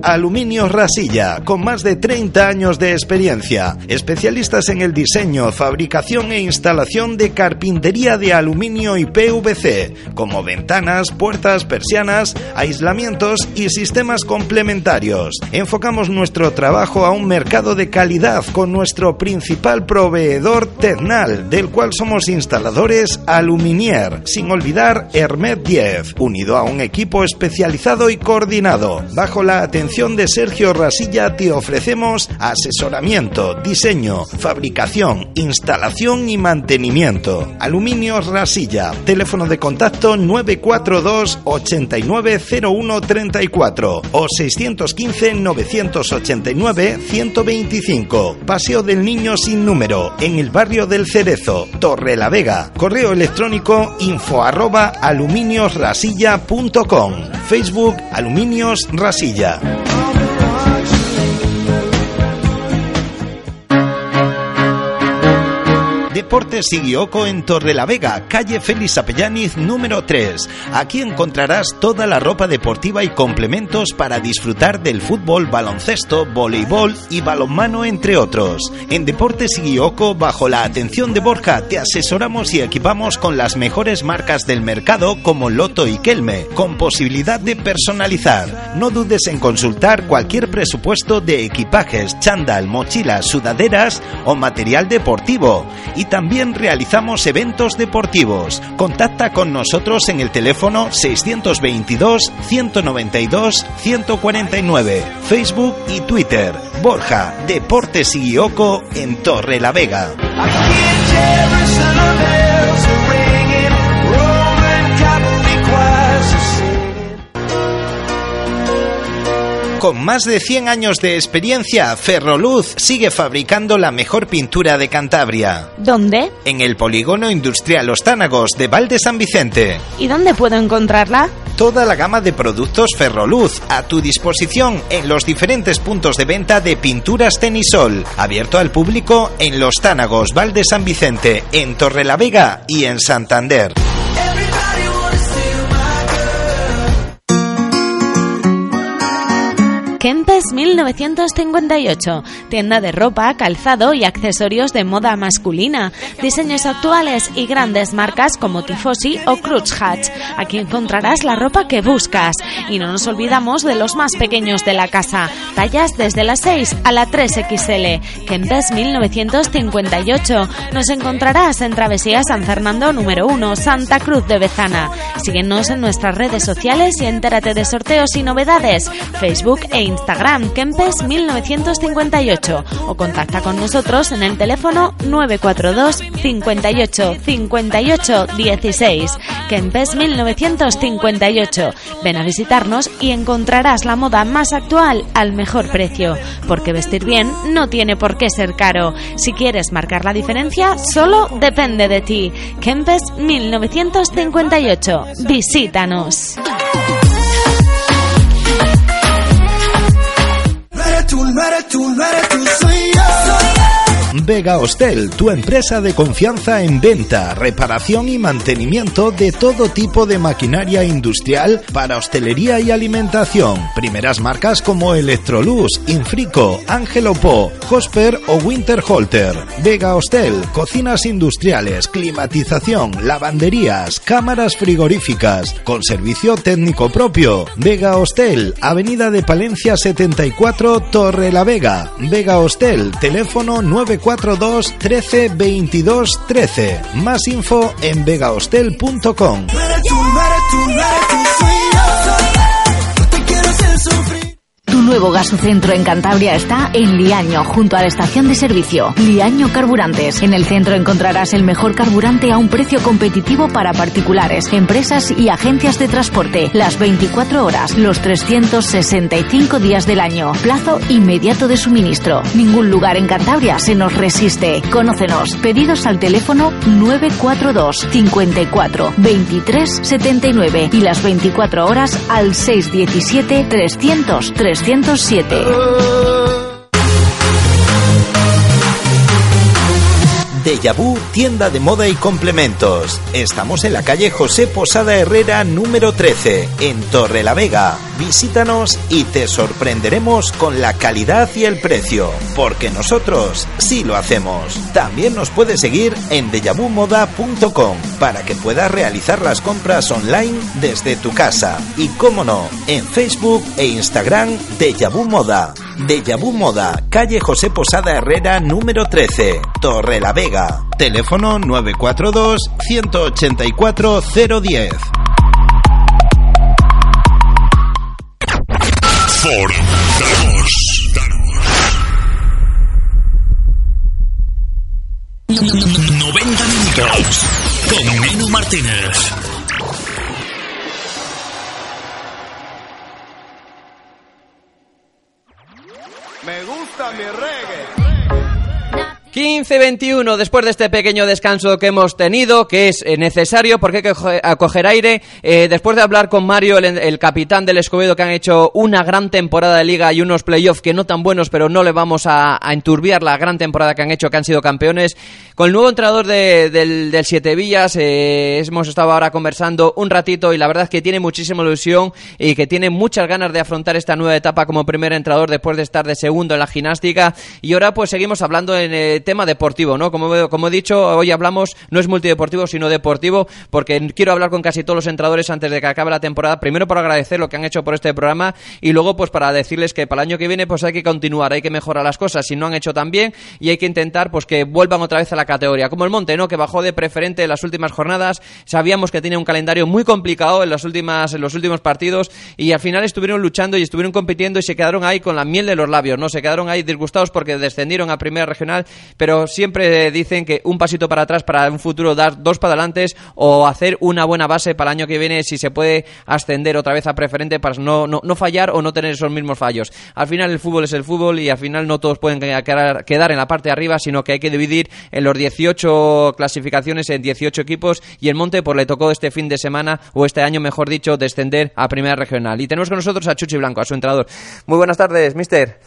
Aluminio Rasilla, con más de 30 años de experiencia, especialistas en el diseño, fabricación e instalación de carpintería de aluminio y PVC, como ventanas, puertas, persianas, aislamientos y sistemas complementarios. Enfocamos nuestro trabajo a un mercado de calidad con nuestro principal proveedor Ternal, del cual somos instaladores Aluminier, sin olvidar Hermet 10, unido a un equipo especializado y coordinado, bajo la atención de Sergio Rasilla te ofrecemos asesoramiento, diseño, fabricación, instalación y mantenimiento. Aluminios Rasilla, teléfono de contacto 942 890134 o 615 989 125. Paseo del Niño sin número en el barrio del Cerezo, Torre la Vega. Correo electrónico info arroba aluminiosrasilla.com. Facebook Aluminios Rasilla. I'll be Deportes Sigioco en Torrelavega, calle Félix Apellaniz número 3. Aquí encontrarás toda la ropa deportiva y complementos para disfrutar del fútbol, baloncesto, voleibol y balonmano entre otros. En Deportes Sigioco, bajo la atención de Borja, te asesoramos y equipamos con las mejores marcas del mercado como Loto y Kelme, con posibilidad de personalizar. No dudes en consultar cualquier presupuesto de equipajes, chándal, mochilas, sudaderas o material deportivo. Y también realizamos eventos deportivos. Contacta con nosotros en el teléfono 622 192 149, Facebook y Twitter. Borja, Deportes y Oco en Torre la Vega. Con más de 100 años de experiencia, Ferroluz sigue fabricando la mejor pintura de Cantabria. ¿Dónde? En el polígono industrial Los Tánagos de Valde San Vicente. ¿Y dónde puedo encontrarla? Toda la gama de productos Ferroluz a tu disposición en los diferentes puntos de venta de pinturas Tenisol, abierto al público en Los Tánagos, Valde San Vicente, en Torrelavega y en Santander. 1958, tienda de ropa, calzado y accesorios de moda masculina, diseños actuales y grandes marcas como Tifosi o Cruz Hatch. Aquí encontrarás la ropa que buscas. Y no nos olvidamos de los más pequeños de la casa, tallas desde la 6 a la 3XL. Kempes 1958. Nos encontrarás en Travesía San Fernando número 1, Santa Cruz de Bezana. Síguenos en nuestras redes sociales y entérate de sorteos y novedades. Facebook e Instagram Kempes 1958 o contacta con nosotros en el teléfono 942 58 58 16. Kempes 1958. Ven a visitarnos y encontrarás la moda más actual al mejor precio, porque vestir bien no tiene por qué ser caro. Si quieres marcar la diferencia, solo depende de ti. Kempes 1958. Visítanos. المرة المرة المرة الصين Vega Hostel, tu empresa de confianza en venta, reparación y mantenimiento de todo tipo de maquinaria industrial para hostelería y alimentación. Primeras marcas como Electrolux, Infrico, Angelo Po, Hosper o Winterholter. Vega Hostel, cocinas industriales, climatización, lavanderías, cámaras frigoríficas, con servicio técnico propio. Vega Hostel, Avenida de Palencia 74, Torre la Vega. Vega Hostel, teléfono 942 13 22 13. Más info en vegahostel.com. Tu nuevo gasocentro en Cantabria está en Liaño, junto a la estación de servicio. Liaño Carburantes. En el centro encontrarás el mejor carburante a un precio competitivo para particulares, empresas y agencias de transporte. Las 24 horas, los 365 días del año. Plazo inmediato de suministro. Ningún lugar en Cantabria se nos resiste. Conócenos. Pedidos al teléfono 942 54 23 79 y las 24 horas al 617 300 300. 1907. Yabú, tienda de moda y complementos. Estamos en la calle José Posada Herrera número 13, en Torre la Vega. Visítanos y te sorprenderemos con la calidad y el precio, porque nosotros sí lo hacemos. También nos puedes seguir en dejabumoda.com para que puedas realizar las compras online desde tu casa. Y cómo no, en Facebook e Instagram Dejabu Moda. Deja Vu Moda, calle José Posada Herrera número 13, Torre la Vega. Teléfono 942 184 010. Ford Danos. 90 minutos con Neno Martínez. Gusta mi reggae. 15-21 después de este pequeño descanso que hemos tenido, que es eh, necesario porque hay que coge- a coger aire. Eh, después de hablar con Mario, el, capitán del Escobedo, que han hecho una gran temporada de liga y unos playoffs que no tan buenos, pero no le vamos a, enturbiar la gran temporada que han hecho, que han sido campeones. Con el nuevo entrenador de- del, Siete Villas, eh, hemos estado ahora conversando un ratito y la verdad es que tiene muchísima ilusión y que tiene muchas ganas de afrontar esta nueva etapa como primer entrenador después de estar de segundo en la gimnástica. Y ahora pues seguimos hablando en el tema deportivo, ¿no? Como, como he dicho, hoy hablamos, no es multideportivo, sino deportivo, porque quiero hablar con casi todos los entrenadores antes de que acabe la temporada. Primero para agradecer lo que han hecho por este programa y luego pues para decirles que para el año que viene pues hay que continuar, hay que mejorar las cosas si no han hecho tan bien y hay que intentar pues que vuelvan otra vez a la categoría. Como el Monte, ¿no? Que bajó de preferente en las últimas jornadas. Sabíamos que tenía un calendario muy complicado en las últimas en los últimos partidos y al final estuvieron luchando y estuvieron compitiendo y se quedaron ahí con la miel de los labios, ¿no? Se quedaron ahí disgustados porque descendieron a primera regional, pero siempre dicen que un pasito para atrás para un futuro dar dos para adelante o hacer una buena base para el año que viene si se puede ascender otra vez a preferente para no, no, no fallar o no tener esos mismos fallos. Al final el fútbol es el fútbol y al final no todos pueden quedar, quedar en la parte de arriba, sino que hay que dividir en los 18 clasificaciones en 18 equipos y el Monte pues le tocó este fin de semana o este año mejor dicho descender a primera regional. Y tenemos con nosotros a Chuchi Blanco, a su entrenador. Muy buenas tardes, mister.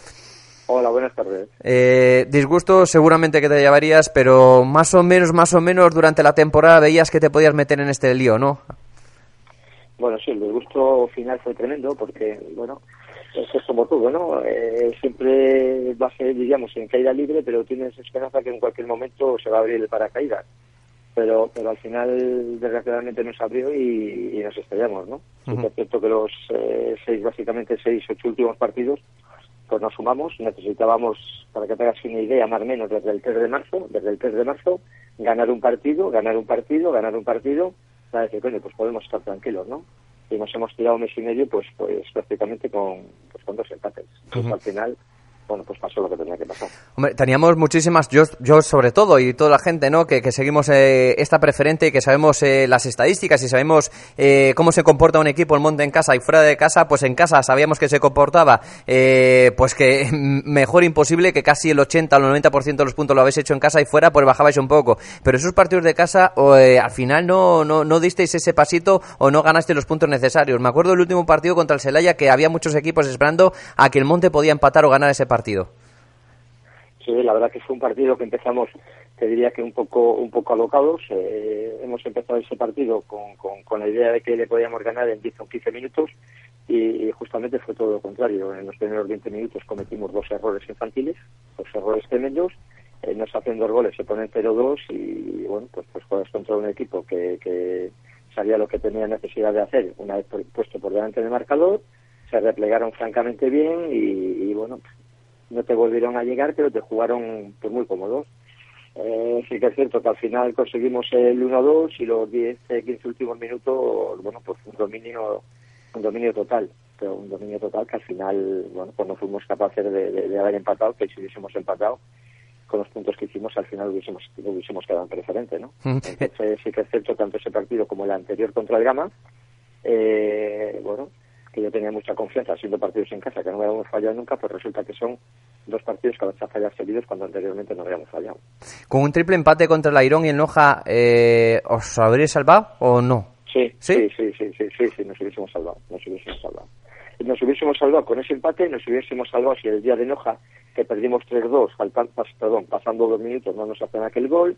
Hola, buenas tardes. Eh, disgusto seguramente que te llevarías, pero más o menos, más o menos durante la temporada veías que te podías meter en este lío, ¿no? Bueno, sí, el disgusto final fue tremendo porque, bueno, eso es como todo, ¿no? Eh, siempre va a ser, digamos, en caída libre, pero tienes esperanza que en cualquier momento se va a abrir el paracaídas. Pero, pero al final, desgraciadamente, nos abrió y, y nos estrellamos, ¿no? Que es cierto que los eh, seis, básicamente seis, ocho últimos partidos, pues nos sumamos. Necesitábamos, para que te hagas una idea, más o menos, desde el 3 de marzo, desde el 3 de marzo, ganar un partido, ganar un partido, ganar un partido, para decir, coño, pues podemos estar tranquilos, ¿no? Y nos hemos tirado un mes y medio, pues, pues prácticamente con, pues, con dos empates. Ujú. al final, bueno, pues pasó lo que tenía que pasar. Hombre, teníamos muchísimas, yo, yo sobre todo y toda la gente, ¿no? Que, seguimos eh, esta preferente y que sabemos eh, las estadísticas y sabemos eh, cómo se comporta un equipo el monte en casa y fuera de casa, pues en casa sabíamos que se comportaba, eh, pues que mejor imposible que casi el 80 o el 90% de los puntos lo habéis hecho en casa y fuera, pues bajabais un poco. Pero esos partidos de casa, eh, al final no, no, no disteis ese pasito o no ganasteis los puntos necesarios. Me acuerdo del último partido contra el Celaya que había muchos equipos esperando a que el monte podía empatar o ganar ese partido. Sí, Sí, la verdad que fue un partido que empezamos, te diría que un poco un poco alocados. Eh, hemos empezado ese partido con, con, la idea de que le podíamos ganar en 10 o 15 minutos y, justamente fue todo lo contrario. En los primeros 20 minutos cometimos dos errores infantiles, dos errores tremendos. Eh, nos hacen dos goles, se ponen 0-2 y bueno, pues, pues juegas contra un equipo que, que sabía lo que tenía necesidad de hacer una vez puesto por delante del marcador, se replegaron francamente bien y, y bueno, no te volvieron a llegar, pero te jugaron pues muy cómodos. Eh, sí que es cierto que al final conseguimos el 1-2 y los 10, 15 eh, últimos minutos, bueno, pues un dominio, un dominio total, pero un dominio total que al final, bueno, pues no fuimos capaces de, haber empatado, que si hubiésemos empatado con los puntos que hicimos, al final hubiésemos, hubiésemos quedado en preferente, ¿no? Entonces sí que es cierto tanto ese partido como el anterior contra el Gama, eh, bueno, que yo tenía mucha confianza siendo partidos en casa que no habíamos fallado nunca, pues resulta que son dos partidos que van a fallar seguidos cuando anteriormente no habíamos fallado. Con un triple empate contra el Airón y el Noja, eh, ¿os habréis salvado o no? Sí, sí, sí, sí, sí, sí, sí, nos hubiésemos salvado, nos hubiésemos salvado. Nos hubiésemos salvado con ese empate, nos hubiésemos salvado si el día de Noja, que perdimos 3-2, perdón, pasando dos minutos, no nos hacen aquel gol.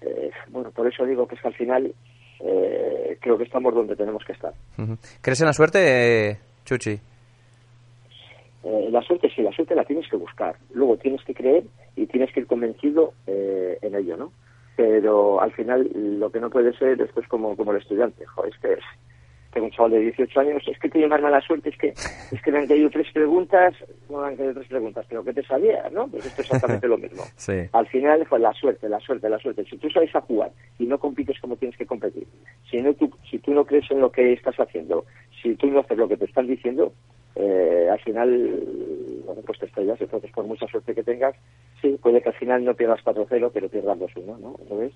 Eh, bueno, por eso digo que es que al final eh, creo que estamos donde tenemos que estar. ¿Crees en la suerte, Chuchi? Eh, la suerte sí, la suerte la tienes que buscar. Luego tienes que creer y tienes que ir convencido eh, en ello, ¿no? Pero al final lo que no puede ser esto es como, como el estudiante. Joder, es que tengo un chaval de 18 años, es que tiene más mala suerte, es que, es que me han caído tres preguntas, no me han caído tres preguntas, pero ¿qué te sabía? ¿no? Pues esto es exactamente lo mismo. Al final fue la suerte, la suerte, la suerte. Si tú sabes a jugar y no compites como tienes que competir, si, no, tú, si tú no crees en lo que estás haciendo, si tú no haces lo que te están diciendo, eh, al final, bueno, pues te estrellas. Entonces, por mucha suerte que tengas, sí, puede que al final no pierdas 4-0, pero pierdas 2-1, ¿no? Entonces,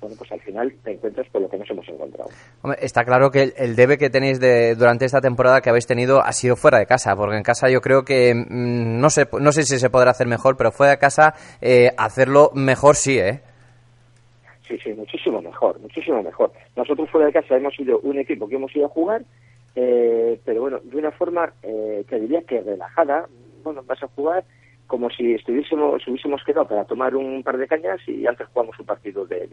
bueno, pues al final te encuentras con lo que nos hemos encontrado. Hombre, está claro que el, debe que tenéis de, durante esta temporada que habéis tenido ha sido fuera de casa, porque en casa yo creo que mm, no sé, no sé si se podrá hacer mejor, pero fuera de casa eh, hacerlo mejor sí, ¿eh? Sí, sí, muchísimo mejor, muchísimo mejor. Nosotros fuera de casa hemos sido un equipo que hemos ido a jugar, eh, pero bueno, de una forma eh, que diría que relajada. Bueno, vas a jugar como si estuviésemos hubiésemos quedado para tomar un par de cañas y antes jugamos un partido de,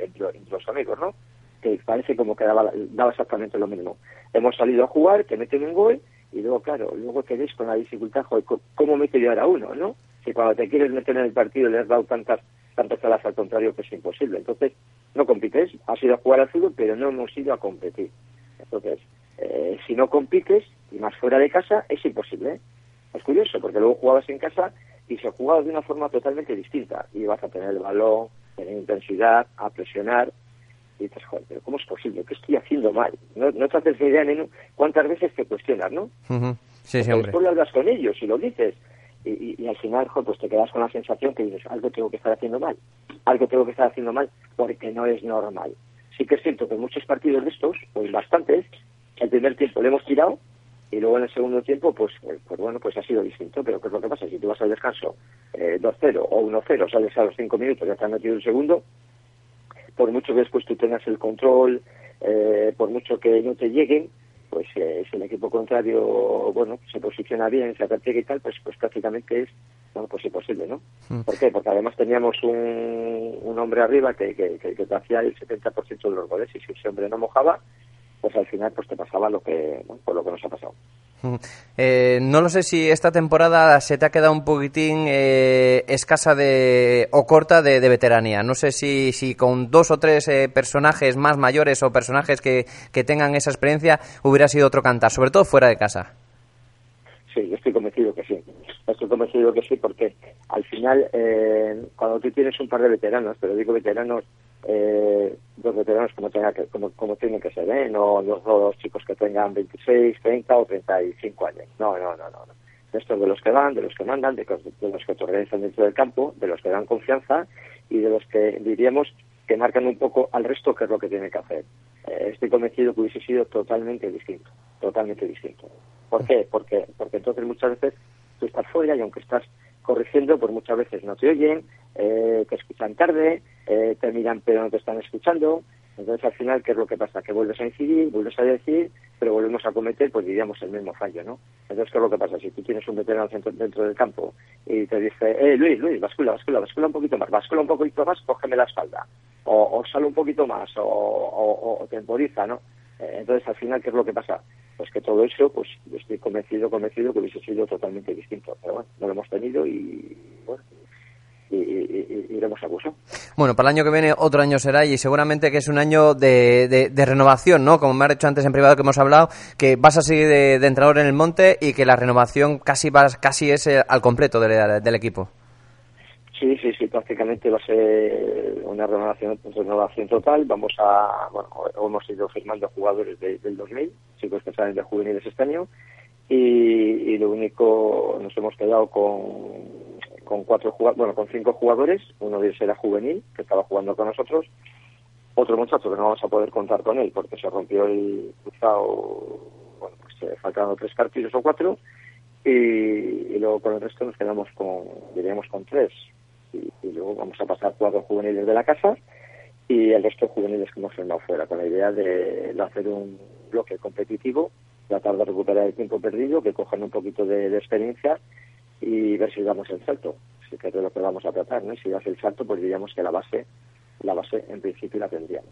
entre, los amigos, ¿no? Que parece como que daba, exactamente lo mismo. Hemos salido a jugar, te meten un gol y luego, claro, luego queréis con la dificultad, joder, ¿cómo meto yo ahora uno, no? Si cuando te quieres meter en el partido le has dado tantas tantas alas al contrario que es imposible. Entonces, no compites, has ido a jugar al fútbol, pero no hemos ido a competir. Entonces, eh, si no compites, y más fuera de casa, es imposible. ¿eh? Es curioso, porque luego jugabas en casa y se jugaba de una forma totalmente distinta. Y vas a tener el balón, tener intensidad, a presionar. Y dices, joder, pero ¿cómo es posible? ¿Qué estoy haciendo mal? No, no te haces idea, Nenu, cuántas veces te cuestionas, ¿no? Sí, sí, hombre. Después lo hablas con ellos y lo dices. Y, al final, joder, pues te quedas con la sensación que dices, algo tengo que estar haciendo mal. Algo tengo que estar haciendo mal porque no es normal. Sí que es cierto que en muchos partidos de estos, pues bastantes, el primer tiempo le hemos tirado y luego en el segundo tiempo, pues, pues, pues, bueno, pues ha sido distinto. Pero ¿qué es lo que pasa? Si tú vas al descanso eh, 2-0 o 1-0, sales a los 5 minutos, ya te han metido el segundo, por mucho que después tú tengas el control, eh, por mucho que no te lleguen, pues eh, si el equipo contrario, bueno, se posiciona bien, se ataque y tal, pues, pues prácticamente es, bueno, pues imposible, ¿no? Mm. ¿Por qué? Porque además teníamos un, un hombre arriba que, que, que, que hacía el 70% de los goles y si ese hombre no mojaba, pues al final pues te pasaba lo que por lo que nos ha pasado. Eh, no lo sé si esta temporada se te ha quedado un poquitín eh, escasa de o corta de, veteranía. No sé si, si con dos o tres eh, personajes más mayores o personajes que, que tengan esa experiencia hubiera sido otro cantar, sobre todo fuera de casa. Sí, yo estoy convencido que sí. Estoy convencido que sí porque al final cuando tú tienes un par de veteranos, pero digo veteranos eh, los veteranos como tenga que como, como tienen que ser, ¿eh? no los dos chicos que tengan 26, 30 o 35 años. No, no, no, no. Estos de los que van, de los que mandan, de, los que te organizan dentro del campo, de los que dan confianza y de los que diríamos que marcan un poco al resto qué es lo que tiene que hacer. Eh, estoy convencido que hubiese sido totalmente distinto, totalmente distinto. ¿Por qué? Porque, porque entonces muchas veces tú estás fuera y aunque estás corrigiendo, pues muchas veces no te oyen, eh, te escuchan tarde, eh, te miran pero no te están escuchando, Entonces, al final, ¿qué es lo que pasa? Que vuelves a incidir, vuelves a decir, pero volvemos a cometer, pues diríamos, el mismo fallo, ¿no? Entonces, ¿qué es lo que pasa? Si tú tienes un veterano dentro, del campo y te dice, eh, Luis, Luis, bascula, bascula, bascula un poquito más, bascula un poquito más, cógeme la espalda, o, o sale un poquito más, o, o, o temporiza, ¿no? Eh, entonces, al final, ¿qué es lo que pasa? Pues que todo eso, pues yo estoy convencido, convencido que hubiese sido totalmente distinto. Pero bueno, no lo hemos tenido y, bueno, y, y, y iremos a curso. Bueno, para el año que viene otro año será y seguramente que es un año de, de, de renovación, ¿no? Como me has dicho antes en privado que hemos hablado, que vas a seguir de, de entrenador en el monte y que la renovación casi va, casi es eh, al completo del, del equipo. Sí, sí, sí, prácticamente va a ser una renovación, renovación total. Vamos a, bueno, hemos ido firmando jugadores de, del 2000, chicos que salen de juveniles este año, y, y lo único, nos hemos quedado con, con cuatro bueno, con cinco jugadores, uno de ellos era juvenil, que estaba jugando con nosotros, otro muchacho que no vamos a poder contar con él porque se rompió el cruzado, bueno, pues se faltaron tres partidos o cuatro, y, y luego con el resto nos quedamos con, diríamos con tres, y, luego vamos a pasar cuatro juveniles de la casa y el resto de juveniles que hemos firmado fuera, con la idea de, hacer un bloque competitivo, tratar de recuperar el tiempo perdido, que cojan un poquito de, experiencia y ver si damos el salto, así que es lo que vamos a tratar, ¿no? Si das el salto, pues diríamos que la base la base en principio la tendríamos.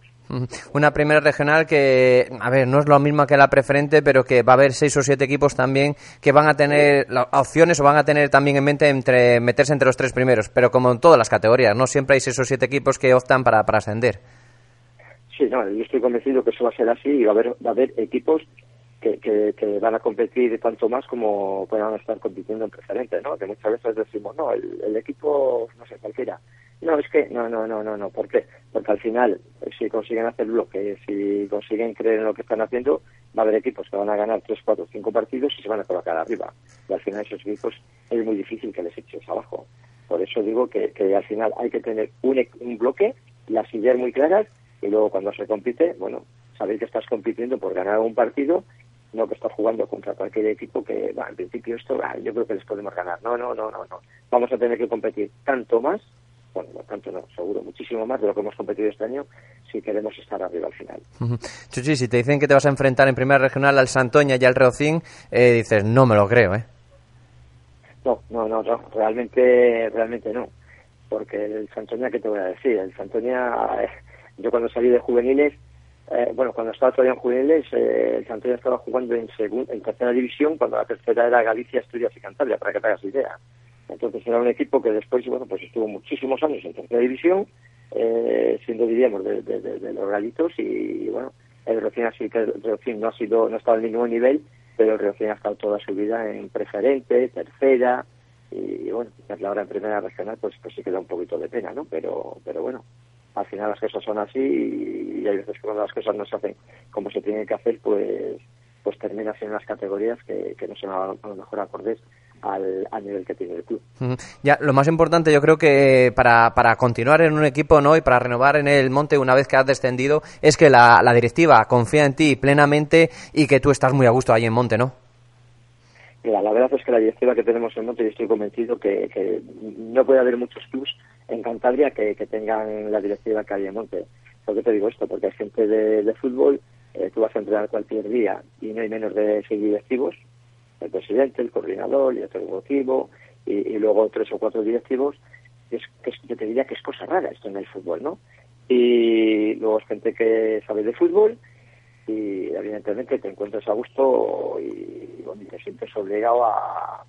Una primera regional que, a ver, no es lo mismo que la preferente, pero que va a haber seis o siete equipos también que van a tener opciones o van a tener también en mente entre meterse entre los tres primeros, pero como en todas las categorías, ¿no? Siempre hay seis o siete equipos que optan para, para ascender. Sí, no, yo estoy convencido que eso va a ser así y va a haber, va a haber equipos que, que, que, van a competir tanto más como puedan estar compitiendo en preferente, ¿no? Que muchas veces decimos, no, el, el equipo, no sé, cualquiera. No, es que, no, no, no, no, no. ¿Por qué? Porque al final, si consiguen hacer bloque, si consiguen creer en lo que están haciendo, va a haber equipos que van a ganar 3, 4, 5 partidos y se van a colocar arriba. Y al final esos equipos es muy difícil que les eches abajo. Por eso digo que, que al final hay que tener un, un bloque, las ideas muy claras, y luego cuando se compite, bueno, sabéis que estás compitiendo por ganar un partido no que estás jugando contra cualquier equipo que, bueno, en principio esto, ah, yo creo que les podemos ganar. No, no, no, no, no. Vamos a tener que competir tanto más, bueno, no tanto no, seguro, muchísimo más de lo que hemos competido este año si queremos estar arriba al final. Uh -huh. Chuchi, si te dicen que te vas a enfrentar en primera regional al Santoña y al Reocín, eh, dices, no me lo creo, ¿eh? No, no, no, no, realmente, realmente no. Porque el Santoña, ¿qué te voy a decir? El Santoña, eh, yo cuando salí de juveniles, eh, bueno, cuando estaba todavía en juveniles, eh, el Santoña estaba jugando en, segunda, en tercera división, cuando la tercera era Galicia, Asturias y Cantabria, para que te hagas idea. Entonces era un equipo que después, bueno, pues estuvo muchísimos años en tercera división, eh, siendo, diríamos, de, los galitos y, bueno, el Rocín así que el no ha sido, no ha estado al mismo nivel, pero el Rocín ha estado toda su vida en preferente, tercera, y, bueno, la hora en primera regional, pues, pues sí queda un poquito de pena, ¿no? Pero, pero bueno, al final las cosas son así y, hay veces que cuando las cosas no se hacen como se tienen que hacer, pues pues terminas en unas categorías que, que no son a, a lo mejor acordes al, al, nivel que tiene el club. Ya, lo más importante yo creo que para, para continuar en un equipo no y para renovar en el monte una vez que has descendido es que la, la directiva confía en ti plenamente y que tú estás muy a gusto ahí en monte, ¿no? Mira, la verdad es que la directiva que tenemos en Monte, yo estoy convencido que, que no puede haber muchos clubs en Cantabria que, que, tengan la directiva que hay en Monte. ¿Por qué te digo esto? Porque hay gente de, de fútbol, eh, tú vas a entrenar cualquier día y no hay menos de seis directivos, el presidente, el coordinador, el director ejecutivo y, y, luego tres o cuatro directivos. Es, es, yo te diría que es cosa rara esto en el fútbol, ¿no? Y luego es gente que sabe de fútbol y evidentemente te encuentras a gusto y, bueno, y te sientes obligado a,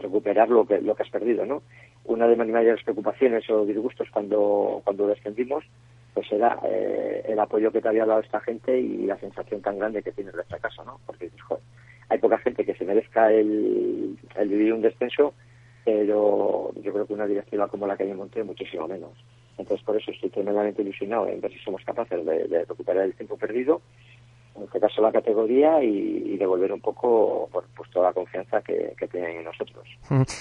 recuperar lo que lo que has perdido, ¿no? Una de mis mayores preocupaciones o disgustos cuando cuando descendimos pues era eh, el apoyo que te había dado esta gente y la sensación tan grande que tienes de esta casa, ¿no? Porque joder, hay poca gente que se merezca el, vivir un descenso, pero yo creo que una directiva como la que hay en Monte muchísimo menos. Entonces, por eso estoy tremendamente ilusionado en ver si somos capaces de recuperar el tiempo perdido en este caso la categoría y, devolver un poco pues toda la confianza que, tienen en nosotros.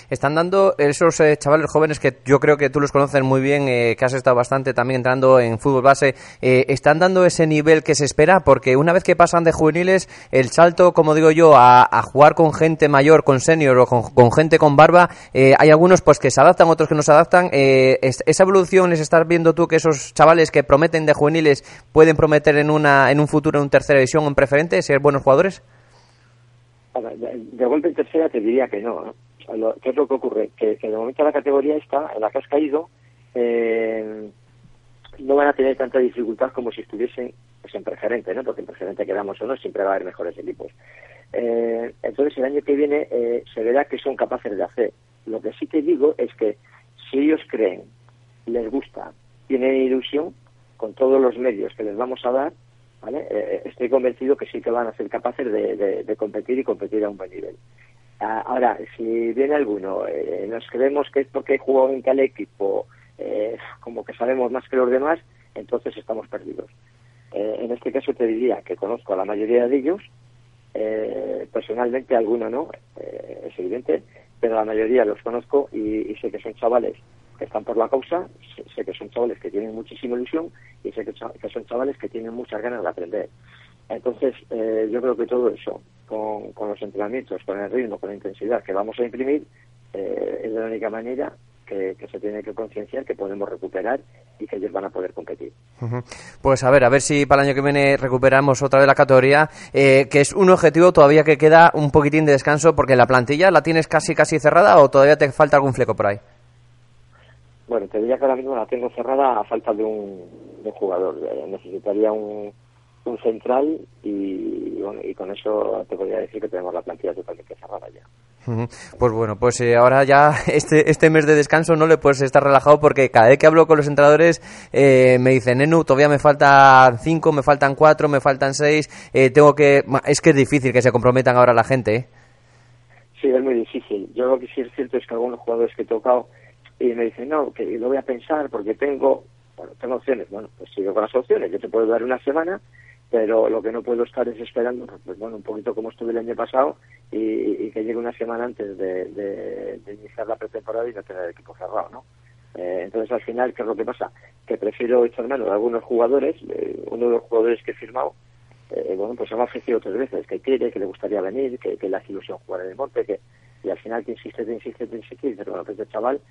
Están dando esos eh, chavales jóvenes que yo creo que tú los conoces muy bien, eh, que has estado bastante también entrando en fútbol base, eh, ¿están dando ese nivel que se espera? Porque una vez que pasan de juveniles, el salto, como digo yo, a, jugar con gente mayor, con senior o con, gente con barba, hay algunos pues que se adaptan, otros que no se adaptan. Es- ¿Esa evolución les estás viendo tú que esos chavales que prometen de juveniles pueden prometer en, una, en un futuro en tercera división en preferente, ser buenos jugadores? De, golpe en tercera te diría que no. ¿Qué es lo que ocurre? Que, que de momento la categoría está en la que has caído eh, no van a tener tanta dificultad como si estuviesen pues, en preferente, ¿no? Porque en preferente quedamos o no, siempre va a haber mejores equipos. Eh, entonces el año que viene eh, se verá que son capaces de hacer. Lo que sí te digo es que si ellos creen, les gusta, tienen ilusión, con todos los medios que les vamos a dar, ¿vale? Eh, estoy convencido que sí que van a ser capaces de, de- competir y competir a un buen nivel. Ah, Ahora, si viene alguno, eh, nos creemos que es porque jugó en tal equipo, eh, como que sabemos más que los demás, entonces estamos perdidos. Eh, en este caso te diría que conozco a la mayoría de ellos, eh, personalmente alguno no, eh, es evidente, pero la mayoría los conozco y sé que son chavales que están por la causa, sé, que son chavales que tienen muchísima ilusión y sé que, son chavales que tienen muchas ganas de aprender. Entonces, eh, yo creo que todo eso, con, con los entrenamientos, con el ritmo, con la intensidad que vamos a imprimir, eh, es la única manera que, se tiene que concienciar que podemos recuperar y que ellos van a poder competir. Pues a ver, a ver si para el año que viene recuperamos otra vez la categoría, eh, que es un objetivo todavía que queda un poquitín de descanso, porque la plantilla la tienes casi casi cerrada o todavía te falta algún fleco por ahí. Bueno, te diría que ahora mismo la tengo cerrada a falta de un, de un jugador. Eh, necesitaría un, un central y, bueno, y con eso te podría decir que tenemos la plantilla totalmente cerrada ya. Pues bueno, pues eh, ahora ya este, este mes de descanso no le puedes estar relajado porque cada vez que hablo con los entrenadores eh, me dicen, Nenu, todavía me faltan cinco, me faltan cuatro, me faltan seis, eh, tengo que... Es que es difícil que se comprometan ahora la gente, ¿eh? Sí, es muy difícil. Yo lo que sí es cierto es que algunos jugadores que he tocado y me dicen, no, que lo voy a pensar porque tengo, bueno, tengo opciones. Bueno, pues sigo con las opciones. Yo te puedo dar una semana, pero lo que no puedo estar es esperando, pues, pues, bueno, un poquito como estuve el año pasado y, y que llegue una semana antes de iniciar la pretemporada y no tener el equipo cerrado, ¿no? Eh, entonces, al final, ¿qué es lo que pasa? Que prefiero echar mano de algunos jugadores. eh, uno de los jugadores que he firmado, eh, bueno, pues se me ha ofrecido tres veces que quiere, que le gustaría venir, que, que le hace ilusión jugar en el monte, que y al final te insiste, te insiste, te insiste, y dices, bueno, pues este chaval,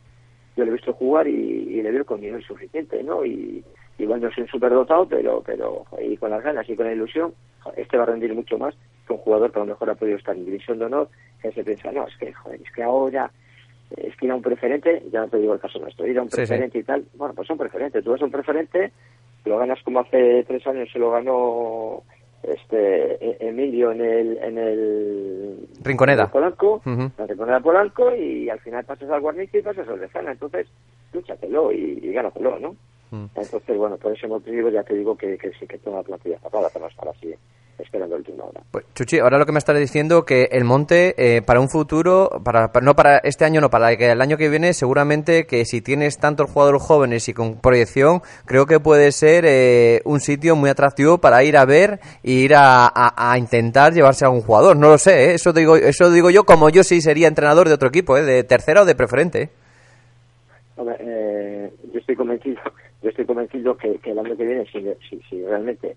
yo le he visto jugar y, y le veo con nivel suficiente, ¿no? Y igual no soy un superdotado, pero, pero y con las ganas y con la ilusión, este va a rendir mucho más que un jugador que a lo mejor ha podido estar en división de honor, que se piensa, no, es que, joder, es que ahora es que ir a un preferente, ya no te digo el caso nuestro, ir a un Sí, sí. preferente y tal, bueno, pues un preferente, tú vas a un preferente, lo ganas como hace tres años se lo ganó este E- Emilio en el en el Rinconeda. en el Polanco, la Rinconeda Polanco y al final pasas al Guarnizo y pasas al Lezana, entonces lúchatelo y, y gánatelo, ¿no? Mm. Entonces, bueno, por ese motivo ya te digo que, que sí que tengo la plantilla cerrada para no estar así esperando el última hora. Pues, Chuchi, ahora lo que me estás diciendo que el monte eh, para un futuro, para, para- no para este año, no para que el año que viene, seguramente que si tienes tantos jugadores jóvenes y con proyección, creo que puede ser eh, un sitio muy atractivo para ir a ver e ir a, a- a intentar llevarse a un jugador. No lo sé, ¿eh? eso digo, eso digo yo como yo sí sería entrenador de otro equipo, ¿eh? de tercera o de preferente. ¿eh? Hombre, eh, yo estoy convencido, yo estoy convencido que, que el año que viene, si, si, si realmente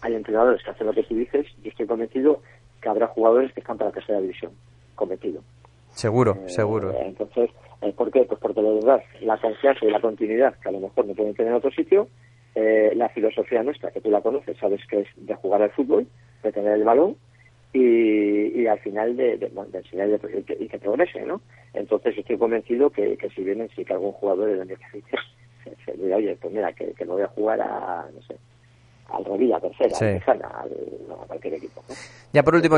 hay entrenadores que hacen lo que tú dices, yo estoy convencido que habrá jugadores que están para la tercera división, convencido. Seguro, Eh, seguro. Entonces, eh, ¿por qué? Pues porque de verdad la confianza y la continuidad, que a lo mejor no pueden tener en otro sitio, eh, la filosofía nuestra, que tú la conoces, sabes que es de jugar al fútbol, de tener el balón y, y al final de, de, bueno, de enseñar y que- progrese, ¿no? Entonces estoy convencido que, que si vienen, sí que algún jugador del año que viene se, se dirá, oye, pues mira, que, que me voy a jugar a, no sé, al Revilla, tercera, Sí. Tejana, al, no, a cualquier equipo. ¿no? Ya por último,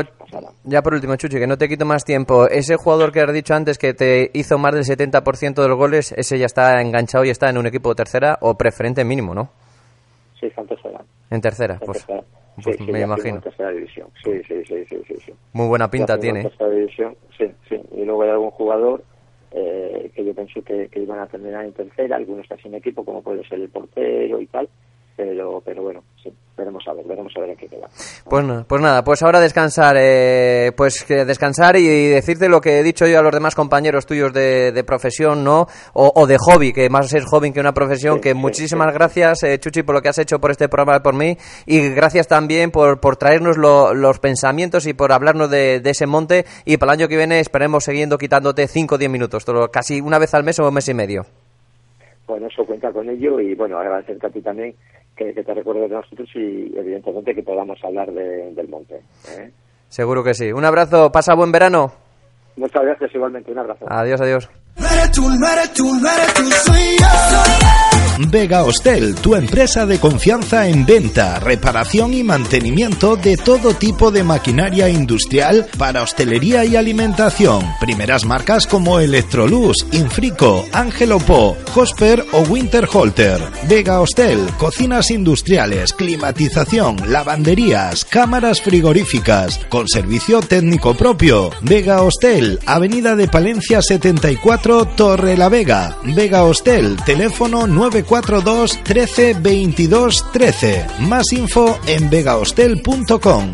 ya por último, Chuchi, que no te quito más tiempo. Ese jugador que has dicho antes que te hizo más del 70% de los goles, ese ya está enganchado y está en un equipo de tercera o preferente mínimo, ¿no? Sí, está en tercera. En tercera, En pues, tercera. pues Sí, me sí, imagino. En tercera división. Sí, sí, sí, sí, sí. Muy buena pinta tiene. en tercera división, sí, sí. Y luego hay algún jugador eh, que yo pensé que, que iban a terminar en tercera, algunos casi en equipo, como puede ser el portero y tal, pero, pero bueno, sí. veremos a ver, veremos a ver en qué queda. Pues, pues nada, pues ahora descansar, eh, pues que descansar y decirte lo que he dicho yo a los demás compañeros tuyos de, de profesión, ¿no? O, o de hobby, que más es hobby que una profesión, que muchísimas gracias, eh, Chuchi, por lo que has hecho por este programa por mí y gracias también por, por traernos lo- los pensamientos y por hablarnos de, de ese monte y para el año que viene esperemos siguiendo quitándote 5 o 10 minutos, todo- casi una vez al mes o un mes y medio. Bueno, eso cuenta con ello y bueno, agradecerte a ti también que, que te recuerdes de nosotros y evidentemente que podamos hablar de- del monte. ¿eh? Seguro que sí. Un abrazo, pasa buen verano. Muchas gracias igualmente, un abrazo. Adiós, adiós. Vega Hostel, tu empresa de confianza en venta, reparación y mantenimiento de todo tipo de maquinaria industrial para hostelería y alimentación. Primeras marcas como Electrolux, Infrico, Angelo Po, Hosper o Winterholter. Vega Hostel, cocinas industriales, climatización, lavanderías, cámaras frigoríficas, con servicio técnico propio. Vega Hostel, Avenida de Palencia 74, Torre la Vega. Vega Hostel, teléfono 942 13 22 13. Más info en vegahostel.com.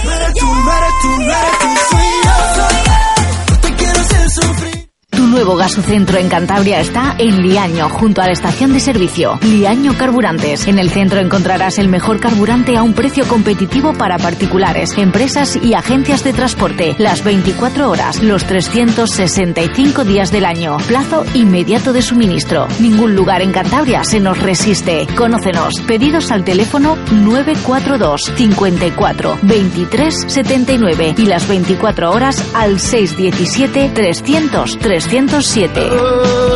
nuevo gasocentro en Cantabria está en Liaño, junto a la estación de servicio. Liaño Carburantes. En el centro encontrarás el mejor carburante a un precio competitivo para particulares, empresas y agencias de transporte. Las 24 horas, los 365 días del año. Plazo inmediato de suministro. Ningún lugar en Cantabria se nos resiste. Conócenos. Pedidos al teléfono 942 54 23 79 y las 24 horas al 617 300 307.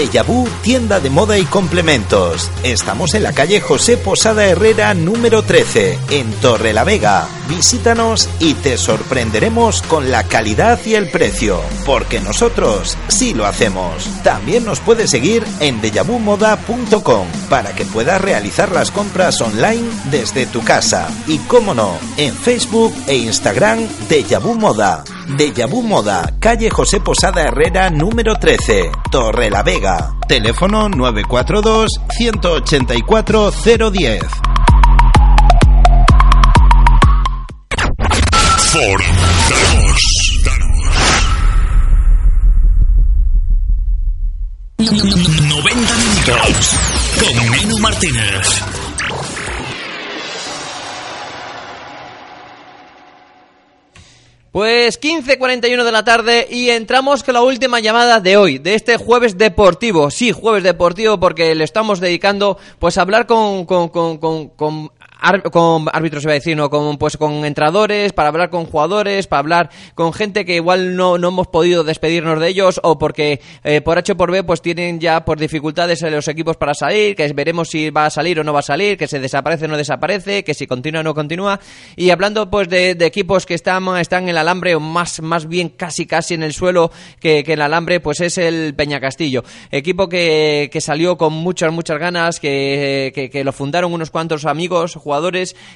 Deja tienda de moda y complementos. Estamos en la calle José Posada Herrera número 13, en Torre la Vega. Visítanos y te sorprenderemos con la calidad y el precio, porque nosotros sí lo hacemos. También nos puedes seguir en dejavumoda.com para que puedas realizar las compras online desde tu casa. Y cómo no, en Facebook e Instagram Deja Vu Moda. Deja Vu Moda, calle José Posada Herrera número 13, Torre la Vega. Teléfono 942 184 010. Ford, danos, danos. 90 minutos con Nenu Martínez. Pues 15.41 de la tarde y entramos con la última llamada de hoy, de este jueves deportivo. Sí, jueves deportivo porque le estamos dedicando pues a hablar con, con, con, con, con árbitros iba a decir, no, con, pues con entrenadores, para hablar con jugadores, para hablar con gente que igual no, no hemos podido despedirnos de ellos o porque eh, por H o por B pues tienen ya por dificultades los equipos para salir, que veremos si va a salir o no va a salir, que se desaparece o no desaparece, que si continúa o no continúa. Y hablando pues de, equipos que están, están en el alambre o más, más bien casi casi en el suelo que, que en el alambre, pues es el Peña Castillo. Equipo que, que salió con muchas, muchas ganas, que, que, que lo fundaron unos cuantos amigos,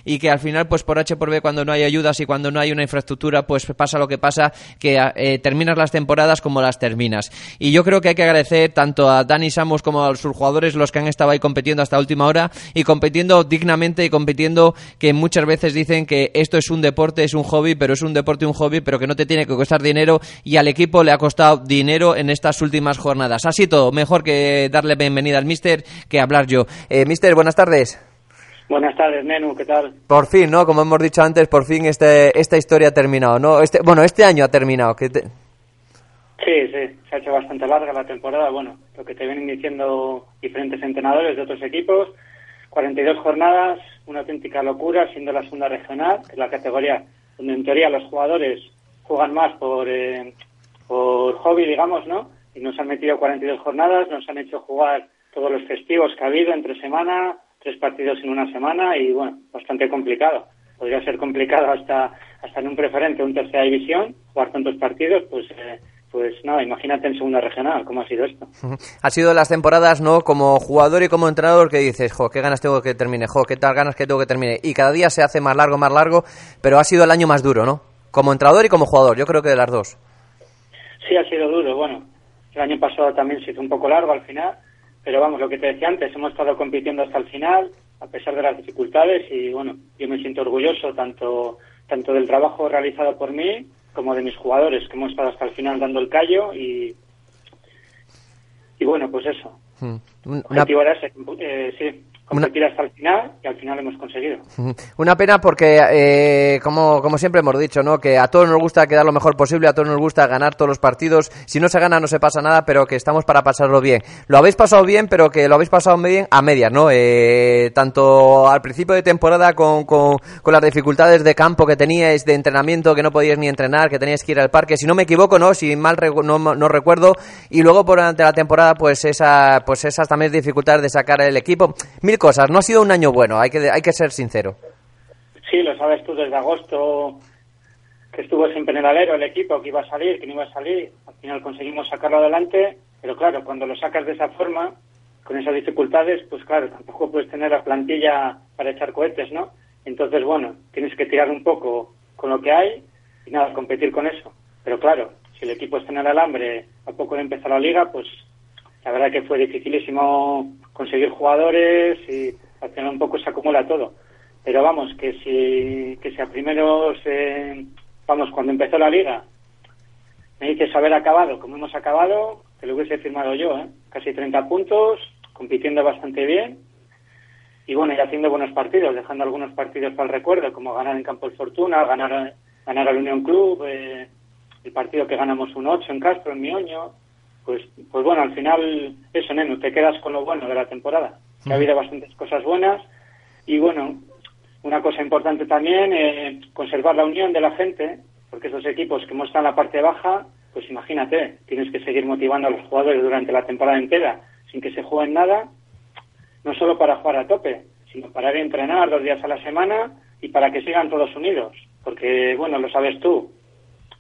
y que al final, pues por H por B, cuando no hay ayudas y cuando no hay una infraestructura, pues pasa lo que pasa, que eh, terminas las temporadas como las terminas. Y yo creo que hay que agradecer tanto a Dani Samos como a sus jugadores, los que han estado ahí compitiendo hasta última hora y compitiendo dignamente y compitiendo que muchas veces dicen que esto es un deporte, es un hobby, pero es un deporte, un hobby, pero que no te tiene que costar dinero y al equipo le ha costado dinero en estas últimas jornadas. Así todo, mejor que darle bienvenida al mister que hablar yo. Eh, mister, buenas tardes. Buenas tardes, Nenu, ¿qué tal? Por fin, ¿no? Como hemos dicho antes, por fin este, esta historia ha terminado, ¿no? Este, bueno, este año ha terminado. Que te- Sí, sí, se ha hecho bastante larga la temporada. Bueno, lo que te vienen diciendo diferentes entrenadores de otros equipos, 42 jornadas, una auténtica locura, siendo la segunda regional, que es la categoría donde en teoría los jugadores juegan más por, eh, por hobby, digamos, ¿no? Y nos han metido 42 jornadas, nos han hecho jugar todos los festivos que ha habido entre semana, tres partidos en una semana y, bueno, bastante complicado. Podría ser complicado hasta, hasta en un preferente, un tercera división, jugar tantos partidos, pues... Eh, pues nada, imagínate en segunda regional, ¿cómo ha sido esto? Ha sido las temporadas, ¿no? Como jugador y como entrenador que dices, jo, qué ganas tengo que termine, jo, qué tal ganas que tengo que termine. Y cada día se hace más largo, más largo, pero ha sido el año más duro, ¿no? Como entrenador y como jugador, yo creo que de las dos. Sí, ha sido duro. Bueno, el año pasado también se hizo un poco largo al final, pero vamos, lo que te decía antes, hemos estado compitiendo hasta el final, a pesar de las dificultades, y bueno, yo me siento orgulloso tanto, tanto del trabajo realizado por mí como de mis jugadores, que hemos estado hasta el final dando el callo y, y bueno, pues eso. Una, era ese, eh, sí, competir hasta el final y al final hemos conseguido. una pena porque, eh, como, como siempre hemos dicho, ¿no? Que a todos nos gusta quedar lo mejor posible, a todos nos gusta ganar todos los partidos. Si no se gana no se pasa nada, pero que estamos para pasarlo bien. Lo habéis pasado bien, pero que lo habéis pasado bien a medias, ¿no? Eh, tanto al principio de temporada con, con, con las dificultades de campo que teníais, de entrenamiento, que no podíais ni entrenar, que teníais que ir al parque. Si no me equivoco, ¿no? Si mal recu- no, no recuerdo. Y luego durante la temporada, pues esa, pues esas también dificultades de sacar el equipo. Mil cosas. No ha sido un año bueno, hay que, hay que ser sincero. Sí, lo sabes tú desde agosto que estuvo siempre en el alero el equipo, que iba a salir, que no iba a salir. Al final conseguimos sacarlo adelante, pero claro, cuando lo sacas de esa forma, con esas dificultades, pues claro, tampoco puedes tener la plantilla para echar cohetes, ¿no? Entonces, bueno, tienes que tirar un poco con lo que hay y nada, competir con eso. Pero claro, si el equipo está en el alambre a poco de empezar la liga, pues la verdad que fue dificilísimo conseguir jugadores y al final un poco se acumula todo. Pero vamos, que si, que si a primeros, eh, vamos, cuando empezó la liga, me dices haber acabado como hemos acabado, te lo hubiese firmado yo, ¿eh? Casi 30 puntos, compitiendo bastante bien y bueno, y haciendo buenos partidos, dejando algunos partidos para el recuerdo, como ganar en Campo de Fortuna, ganar, ganar al Unión Club, eh, el partido que ganamos un 8 en Castro, en Mioño, pues, pues bueno, al final, eso, Nenu, te quedas con lo bueno de la temporada. Que ha habido bastantes cosas buenas y bueno, una cosa importante también, eh, conservar la unión de la gente, porque esos equipos que en la parte baja, pues imagínate, tienes que seguir motivando a los jugadores durante la temporada entera sin que se jueguen nada, no solo para jugar a tope, sino para ir a entrenar dos días a la semana y para que sigan todos unidos. Porque, bueno, lo sabes tú,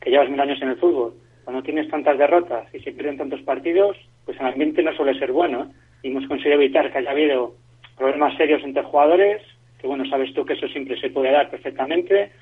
que llevas mil años en el fútbol. Cuando tienes tantas derrotas y se pierden tantos partidos, pues el ambiente no suele ser bueno. Y hemos conseguido evitar que haya habido problemas serios entre jugadores, que bueno, sabes tú que eso siempre se puede dar perfectamente,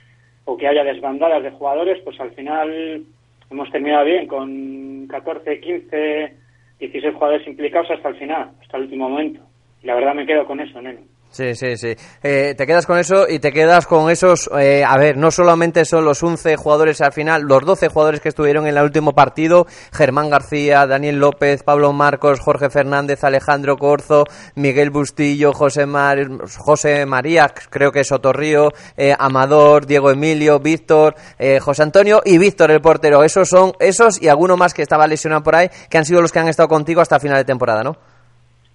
o que haya desbandadas de jugadores, pues al final hemos terminado bien con 14, 15, 16 jugadores implicados hasta el final, hasta el último momento. Y la verdad me quedo con eso, neno. Sí, sí, sí. Eh, te quedas con eso y te quedas con esos, eh, a ver, no solamente son los 11 jugadores al final, los 12 jugadores que estuvieron en el último partido, Germán García, Daniel López, Pablo Marcos, Jorge Fernández, Alejandro Corzo, Miguel Bustillo, José, Mar José María, creo que es Otorrío, eh, Amador, Diego Emilio, Víctor, eh, José Antonio y Víctor el portero. Esos son esos y alguno más que estaba lesionado por ahí, que han sido los que han estado contigo hasta final de temporada, ¿no?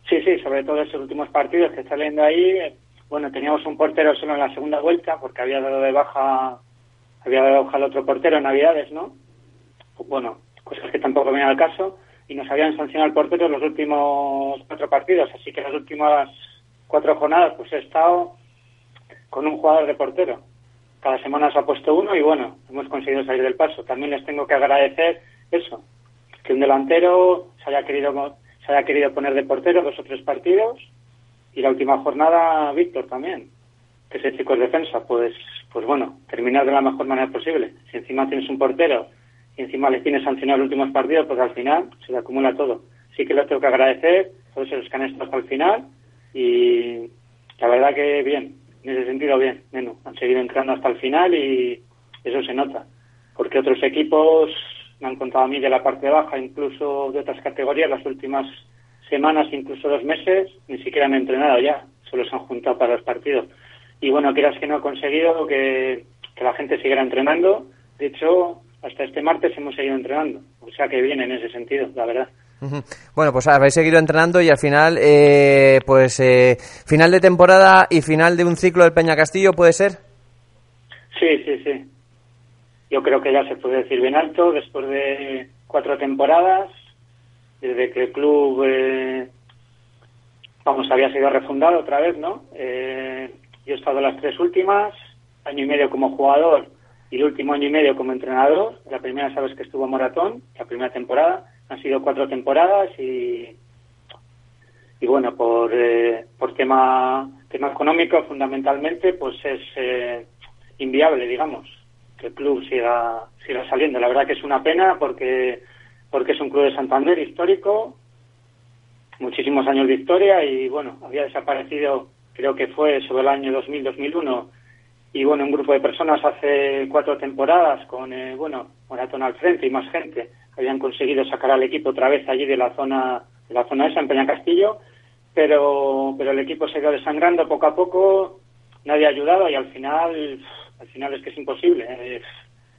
Sí, sí, sobre todo esos últimos partidos que está leyendo ahí. eh, Bueno, teníamos un portero solo en la segunda vuelta porque había dado de baja, había dado de baja al otro portero en Navidades, ¿no? Bueno, cosas que tampoco venían al caso. Y nos habían sancionado el portero en los últimos cuatro partidos, así que las últimas cuatro jornadas pues he estado con un jugador de portero. Cada semana se ha puesto uno y bueno, hemos conseguido salir del paso. También les tengo que agradecer eso, que un delantero se haya querido se haya querido poner de portero dos o tres partidos y la última jornada Víctor también, que ese chico es defensa, pues pues bueno, terminar de la mejor manera posible. Si encima tienes un portero y encima le tienes sancionado los últimos partidos, pues al final se le acumula todo. Sí que les tengo que agradecer a todos esos que han estado hasta el final y la verdad que bien, en ese sentido bien, Nenu, han seguido entrando hasta el final y eso se nota, porque otros equipos me han contado a mí de la parte baja, incluso de otras categorías, las últimas semanas, incluso dos meses, ni siquiera han entrenado ya, solo se han juntado para los partidos. Y bueno, quieras que no he conseguido que, que la gente siguiera entrenando, de hecho, hasta este martes hemos seguido entrenando, o sea que bien en ese sentido, la verdad. Bueno, pues habéis seguido entrenando y al final, eh, pues eh, final de temporada y final de un ciclo del Peña Castillo, ¿puede ser? Sí, sí, sí. Yo creo que ya se puede decir bien alto, después de cuatro temporadas, desde que el club, eh, vamos, había sido refundado otra vez, ¿no? Eh, yo he estado las tres últimas, año y medio como jugador y el último año y medio como entrenador. La primera, sabes que estuvo Moratón, la primera temporada. Han sido cuatro temporadas y, y bueno, por, eh, por tema, tema económico fundamentalmente, pues es eh, inviable, digamos, que el club siga, siga saliendo. La verdad que es una pena porque, porque es un club de Santander histórico muchísimos años de historia y bueno, había desaparecido, creo que fue sobre el año 2000-2001 y bueno, un grupo de personas hace cuatro temporadas con, eh, bueno, Maratón al frente y más gente, habían conseguido sacar al equipo otra vez allí de la zona, de la zona esa, en Peña Castillo, pero, pero el equipo se quedó desangrando poco a poco, nadie ha ayudado y al final, al final es que es imposible. Eh,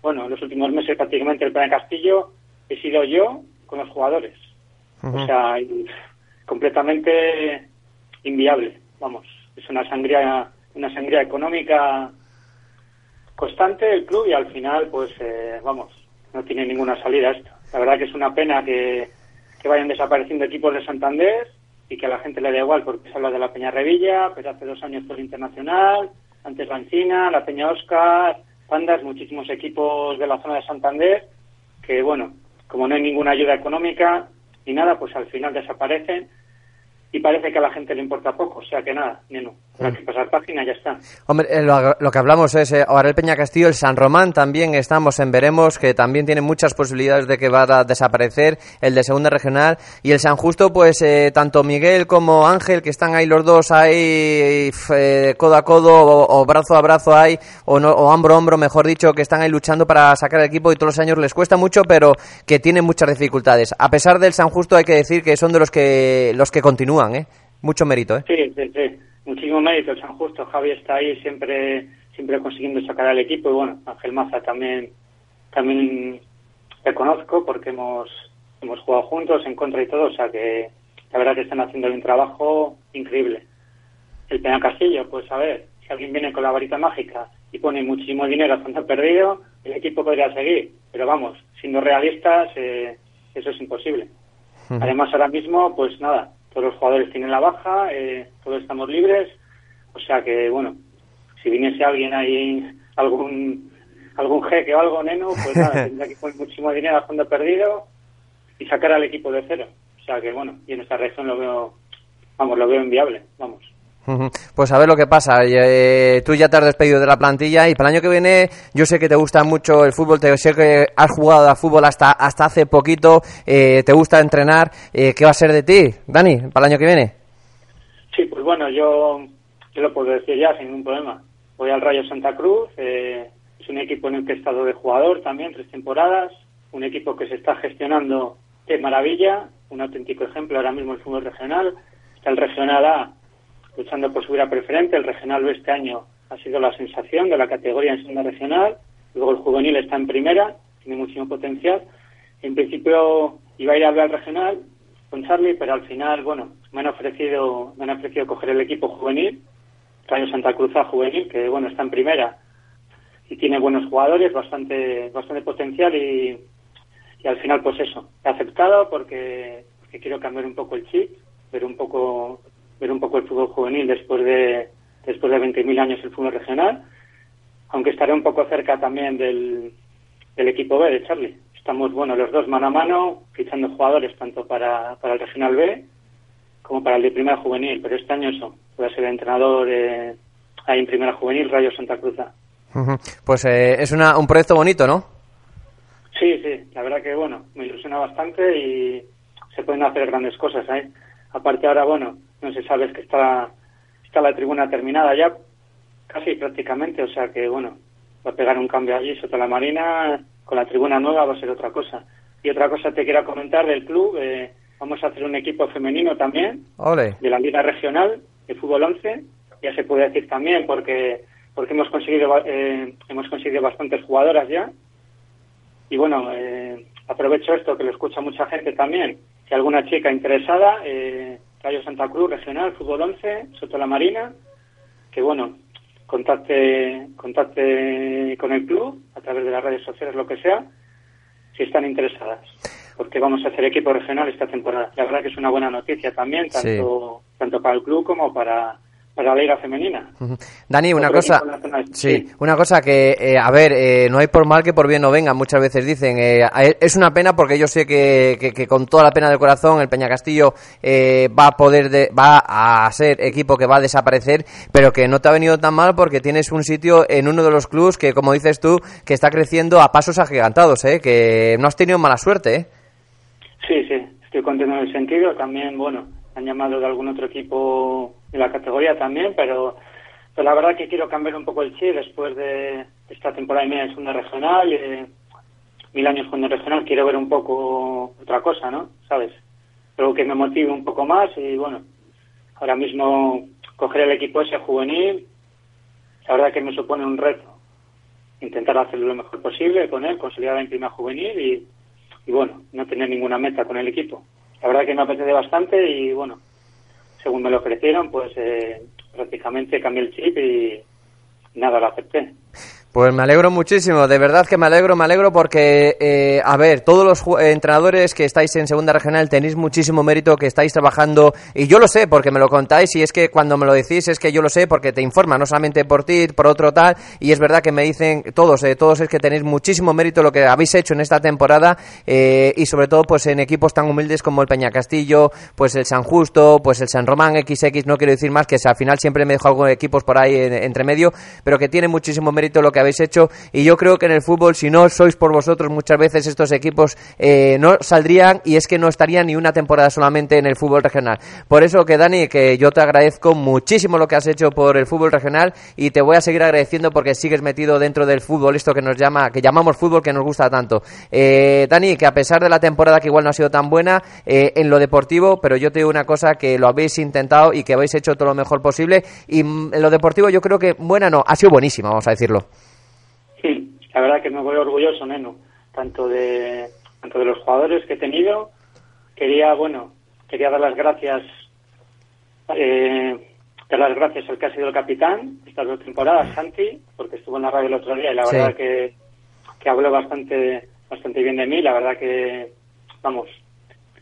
bueno, en los últimos meses prácticamente el Peña Castillo he sido yo con los jugadores. O sea, completamente inviable, vamos. Es una sangría, una sangría económica constante el club y al final, pues, eh, vamos, no tiene ninguna salida esto. La verdad que es una pena que, que vayan desapareciendo equipos de Santander y que a la gente le da igual porque se habla de la Peña Revilla, pero hace dos años fue el Internacional, antes la Encina, la Peña Oscar, Pandas, muchísimos equipos de la zona de Santander que, bueno, como no hay ninguna ayuda económica ni nada, pues al final desaparecen y parece que a la gente le importa poco. O sea que nada, Neno, hay que pasar página ya está. Hombre, eh, lo, lo que hablamos es eh, Peña Castillo, el San Román también estamos en veremos, que también tiene muchas posibilidades de que va a desaparecer, el de segunda regional, y el San Justo, pues eh, tanto Miguel como Ángel, que están ahí los dos ahí eh, codo a codo o, o brazo a brazo ahí, o, no, o hombro a hombro, mejor dicho, que están ahí luchando para sacar el equipo y todos los años les cuesta mucho, pero que tienen muchas dificultades. A pesar del San Justo hay que decir que son de los que los que continúan, ¿eh? Mucho mérito, ¿eh? Sí, sí, sí. Muchísimo mérito San Justo. Javi está ahí siempre siempre consiguiendo sacar al equipo y bueno, Ángel Maza también también le conozco porque hemos hemos jugado juntos en contra y todo, o sea que la verdad que están haciendo un trabajo increíble. El Peña Castillo, pues a ver, si alguien viene con la varita mágica y pone muchísimo dinero a fondo perdido, el equipo podría seguir, pero vamos, siendo realistas, eh, eso es imposible. Además, ahora mismo, pues nada, todos los jugadores tienen la baja, eh, todos estamos libres, o sea que, bueno, si viniese alguien ahí, algún algún jeque o algo, neno, pues nada, tendría que poner muchísimo dinero a fondo perdido y sacar al equipo de cero. O sea que, bueno, y en esta región lo veo, vamos, lo veo inviable, vamos. Pues a ver lo que pasa. Eh, tú ya te has despedido de la plantilla y para el año que viene yo sé que te gusta mucho el fútbol, te sé que has jugado a fútbol hasta hasta hace poquito, eh, te gusta entrenar. Eh, ¿Qué va a ser de ti, Dani, para el año que viene? Sí, pues bueno, yo, yo lo puedo decir ya sin ningún problema. Voy al Rayo Santa Cruz, eh, es un equipo en el que he estado de jugador también, tres temporadas, un equipo que se está gestionando de maravilla, un auténtico ejemplo ahora mismo el fútbol regional. Está el Regional A luchando por subir a preferente, el Regional B este año ha sido la sensación de la categoría en segunda regional, luego el juvenil está en primera, tiene muchísimo potencial. En principio iba a ir a hablar regional con Charlie, pero al final, bueno, me han ofrecido, me han ofrecido coger el equipo juvenil, Rayo Santa Cruz A juvenil, que bueno, está en primera y tiene buenos jugadores, bastante, bastante potencial y, y al final pues eso, he aceptado porque, quiero cambiar un poco el chip, ver un poco, ver un poco el fútbol juvenil después de, después de 20.000 años el fútbol regional, aunque estaré un poco cerca también del, del equipo B de Charlie. Estamos, bueno, los dos mano a mano, fichando jugadores tanto para, para el regional B como para el de primera juvenil, pero este año eso, voy a ser entrenador eh, ahí en primera juvenil, Rayo Santa Cruz. Ujú. Pues eh, es una, un proyecto bonito, ¿no? Sí, sí, la verdad que bueno, me ilusiona bastante y se pueden hacer grandes cosas ahí. Aparte ahora, bueno, no se sabe es que está, está la tribuna terminada ya, casi prácticamente, o sea que bueno, va a pegar un cambio allí sota la marina, con la tribuna nueva va a ser otra cosa. Y otra cosa te quiero comentar del club, eh, vamos a hacer un equipo femenino también, Ole. de la Liga Regional de Fútbol 11, ya se puede decir también porque porque hemos conseguido eh, hemos conseguido bastantes jugadoras ya y bueno eh, aprovecho esto que lo escucha mucha gente también si alguna chica interesada eh, Rayo Santa Cruz Regional Fútbol 11 Soto la Marina que bueno contacte contacte con el club a través de las redes sociales lo que sea si están interesadas porque vamos a hacer equipo regional esta temporada la verdad que es una buena noticia también Sí. tanto tanto para el club como para para la liga femenina. Dani, una cosa, sí, una cosa que, eh, a ver, eh, no hay por mal que por bien no venga, muchas veces dicen, eh, es una pena porque yo sé que, que- que con toda la pena del corazón el Peña Castillo eh, va a poder, de- va a ser equipo que va a desaparecer, pero que no te ha venido tan mal porque tienes un sitio en uno de los clubs que, como dices tú, que está creciendo a pasos agigantados, eh, que no has tenido mala suerte, eh. Sí, sí, estoy contento en el sentido. También, bueno, han llamado de algún otro equipo de la categoría también, pero, pero la verdad que quiero cambiar un poco el chip después de esta temporada y media de segunda regional, eh, mil años el regional, quiero ver un poco otra cosa, ¿no? ¿Sabes? Algo que me motive un poco más y bueno, ahora mismo coger el equipo ese juvenil, la verdad que me supone un reto. Intentar hacerlo lo mejor posible con él, consolidar en prima juvenil y, y bueno, no tener ninguna meta con el equipo. La verdad que me apetece bastante y bueno, según me lo ofrecieron, pues eh, prácticamente cambié el chip y nada, lo acepté. Pues me alegro muchísimo, de verdad que me alegro, me alegro porque, eh, a ver, todos los eh, entrenadores que estáis en Segunda Regional tenéis muchísimo mérito, que estáis trabajando, y yo lo sé porque me lo contáis, y es que cuando me lo decís es que yo lo sé porque te informa, no solamente por ti, por otro tal, y es verdad que me dicen todos, eh, todos es que tenéis muchísimo mérito lo que habéis hecho en esta temporada, eh, y sobre todo pues en equipos tan humildes como el Peña Castillo, pues el San Justo, pues el San Román XX, no quiero decir más, que al final siempre me dejo algunos equipos por ahí en- entre medio, pero que tiene muchísimo mérito lo que habéis hecho y yo creo que en el fútbol si no sois por vosotros muchas veces estos equipos eh, no saldrían y es que no estarían ni una temporada solamente en el fútbol regional. Por eso que Dani, que yo te agradezco muchísimo lo que has hecho por el fútbol regional y te voy a seguir agradeciendo porque sigues metido dentro del fútbol, esto que nos llama, que llamamos fútbol que nos gusta tanto. Eh, Dani, que a pesar de la temporada que igual no ha sido tan buena eh, en lo deportivo, pero yo te digo una cosa que lo habéis intentado y que habéis hecho todo lo mejor posible y mm, en lo deportivo yo creo que buena no, ha sido buenísima, vamos a decirlo. Sí, la verdad que me voy orgulloso, Neno, tanto de, tanto de los jugadores que he tenido. Quería, bueno, quería dar las gracias, eh, dar las gracias al que ha sido el capitán estas dos temporadas, Santi, porque estuvo en la radio el otro día y la Sí. verdad que, que habló bastante, bastante bien de mí. La verdad que, vamos,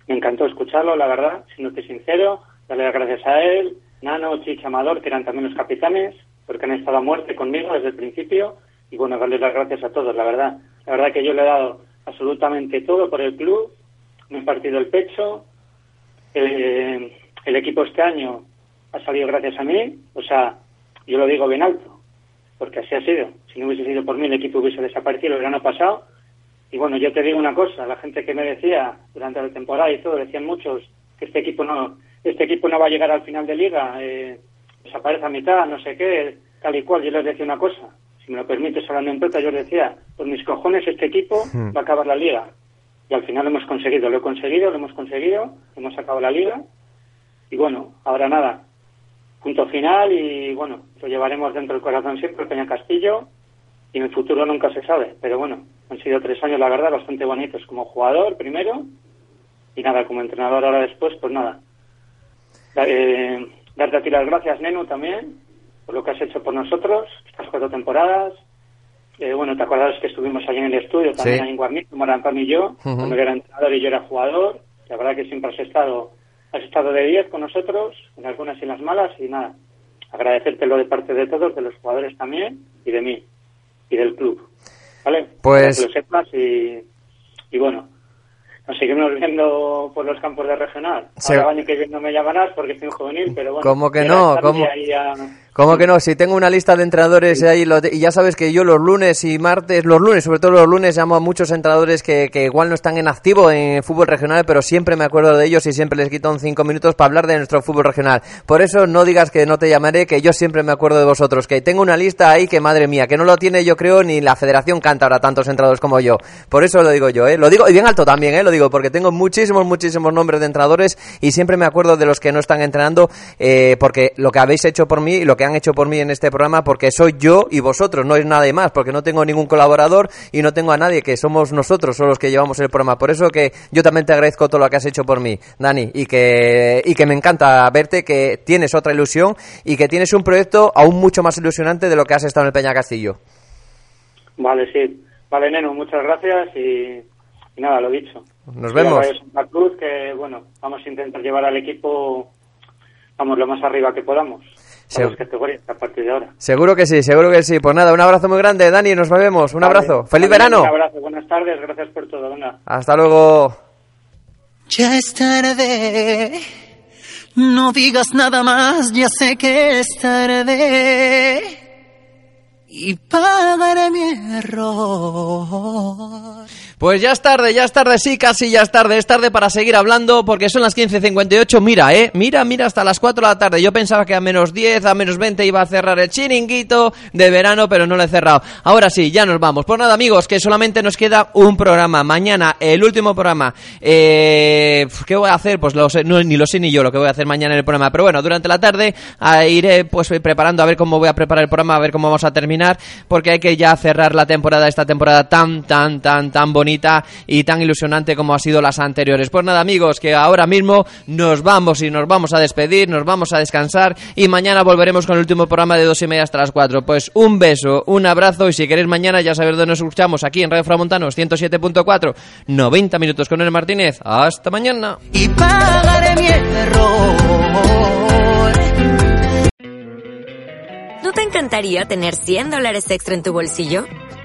me encantó escucharlo, la verdad, siéndote sincero, darle las gracias a él, Nano, Chicha, Amador, que eran también los capitanes, porque han estado a muerte conmigo desde el principio, y bueno, darles las gracias a todos, la verdad. La verdad que yo le he dado absolutamente todo por el club, me he partido el pecho, eh, el equipo este año ha salido gracias a mí, o sea, yo lo digo bien alto, porque así ha sido. Si no hubiese sido por mí, el equipo hubiese desaparecido el verano pasado. Y bueno, yo te digo una cosa, la gente que me decía durante la temporada y todo, decían muchos que este equipo no, este equipo no va a llegar al final de liga, eh, desaparece a mitad, no sé qué, tal y cual. Yo les decía una cosa, si me lo permites hablando en plata, yo decía, por mis cojones este equipo va a acabar la liga. Y al final lo hemos conseguido, lo he conseguido, lo hemos conseguido, hemos sacado la liga. Y bueno, ahora nada, punto final y bueno, lo llevaremos dentro del corazón siempre, el Peña Castillo, y en el futuro nunca se sabe. Pero bueno, han sido tres años, la verdad, bastante bonitos como jugador primero, y nada, como entrenador ahora después, pues nada. Da- eh, darte a ti las gracias, Nenu, también, por lo que has hecho por nosotros, estas cuatro temporadas. Eh, bueno, te acuerdas que estuvimos allí en el estudio, también Sí. en Guarnito, Marampam y yo, cuando yo era entrenador y yo era jugador. La verdad que siempre has estado, has estado de 10 con nosotros, en algunas y en las malas, y nada, agradecértelo de parte de todos, de los jugadores también, y de mí, y del club. ¿Vale? Pues- Para que lo sepas y, y bueno, nos seguimos viendo por los campos de regional. Ahora año que viene no me llamarás porque estoy juvenil, pero bueno. ¿Cómo que no? ¿Cómo? y ¿Cómo que no? Si tengo una lista de entrenadores ahí, lo de- y ya sabes que yo los lunes y martes, los lunes, sobre todo los lunes, llamo a muchos entrenadores que, que igual no están en activo en fútbol regional, pero siempre me acuerdo de ellos y siempre les quito un cinco minutos para hablar de nuestro fútbol regional. Por eso no digas que no te llamaré, que yo siempre me acuerdo de vosotros, que tengo una lista ahí que madre mía, que no lo tiene yo creo ni la Federación Cántabra tantos entrenadores como yo. Por eso lo digo yo, ¿eh? Lo digo, y bien alto también, ¿eh? Lo digo, porque tengo muchísimos, muchísimos nombres de entrenadores y siempre me acuerdo de los que no están entrenando, eh, porque lo que habéis hecho por mí y lo que han hecho por mí en este programa, porque soy yo y vosotros, no es nadie más, porque no tengo ningún colaborador y no tengo a nadie, que somos nosotros, son los que llevamos el programa. Por eso que yo también te agradezco todo lo que has hecho por mí, Dani, y que, y que me encanta verte, que tienes otra ilusión y que tienes un proyecto aún mucho más ilusionante de lo que has estado en el Peña Castillo. Vale, sí. Vale, Neno, muchas gracias y, y nada, lo dicho. Nos vemos. Cruz, que bueno, vamos a intentar llevar al equipo, vamos, lo más arriba que podamos. A partir de ahora. Seguro que sí, seguro que sí. Pues nada, un abrazo muy grande, Dani, nos vemos. Un Vale. abrazo. ¡Feliz Vale, verano! Un abrazo, buenas tardes, gracias por todo, venga. Hasta luego. Ya es tarde, no digas nada más, ya sé que es tarde. Y pagaré mi error. Pues ya es tarde, ya es tarde, sí, casi ya es tarde. Es tarde para seguir hablando porque son las 15.58. Mira, eh, mira, mira, hasta las 4 de la tarde. Yo pensaba que a menos 10, a menos 20 iba a cerrar el chiringuito de verano, pero no lo he cerrado. Ahora sí, ya nos vamos. Pues nada, amigos, que solamente nos queda un programa. Mañana, el último programa. Eh, ¿Qué voy a hacer? Pues lo sé, ni lo sé ni yo lo que voy a hacer mañana en el programa. Pero bueno, durante la tarde ah, iré pues preparando a ver cómo voy a preparar el programa, a ver cómo vamos a terminar, porque hay que ya cerrar la temporada, esta temporada tan, tan, tan, tan bonita y tan ilusionante como ha sido las anteriores. Pues nada, amigos, que ahora mismo nos vamos y nos vamos a despedir, nos vamos a descansar y mañana volveremos con el último programa de dos y media hasta las cuatro. Pues un beso, un abrazo y si queréis mañana ya sabéis dónde nos escuchamos, aquí en Radio Framontanos 107.4, 90 minutos con el Martínez. Hasta mañana. Y pagaré mi error. ¿No te encantaría tener 100 dólares extra en tu bolsillo?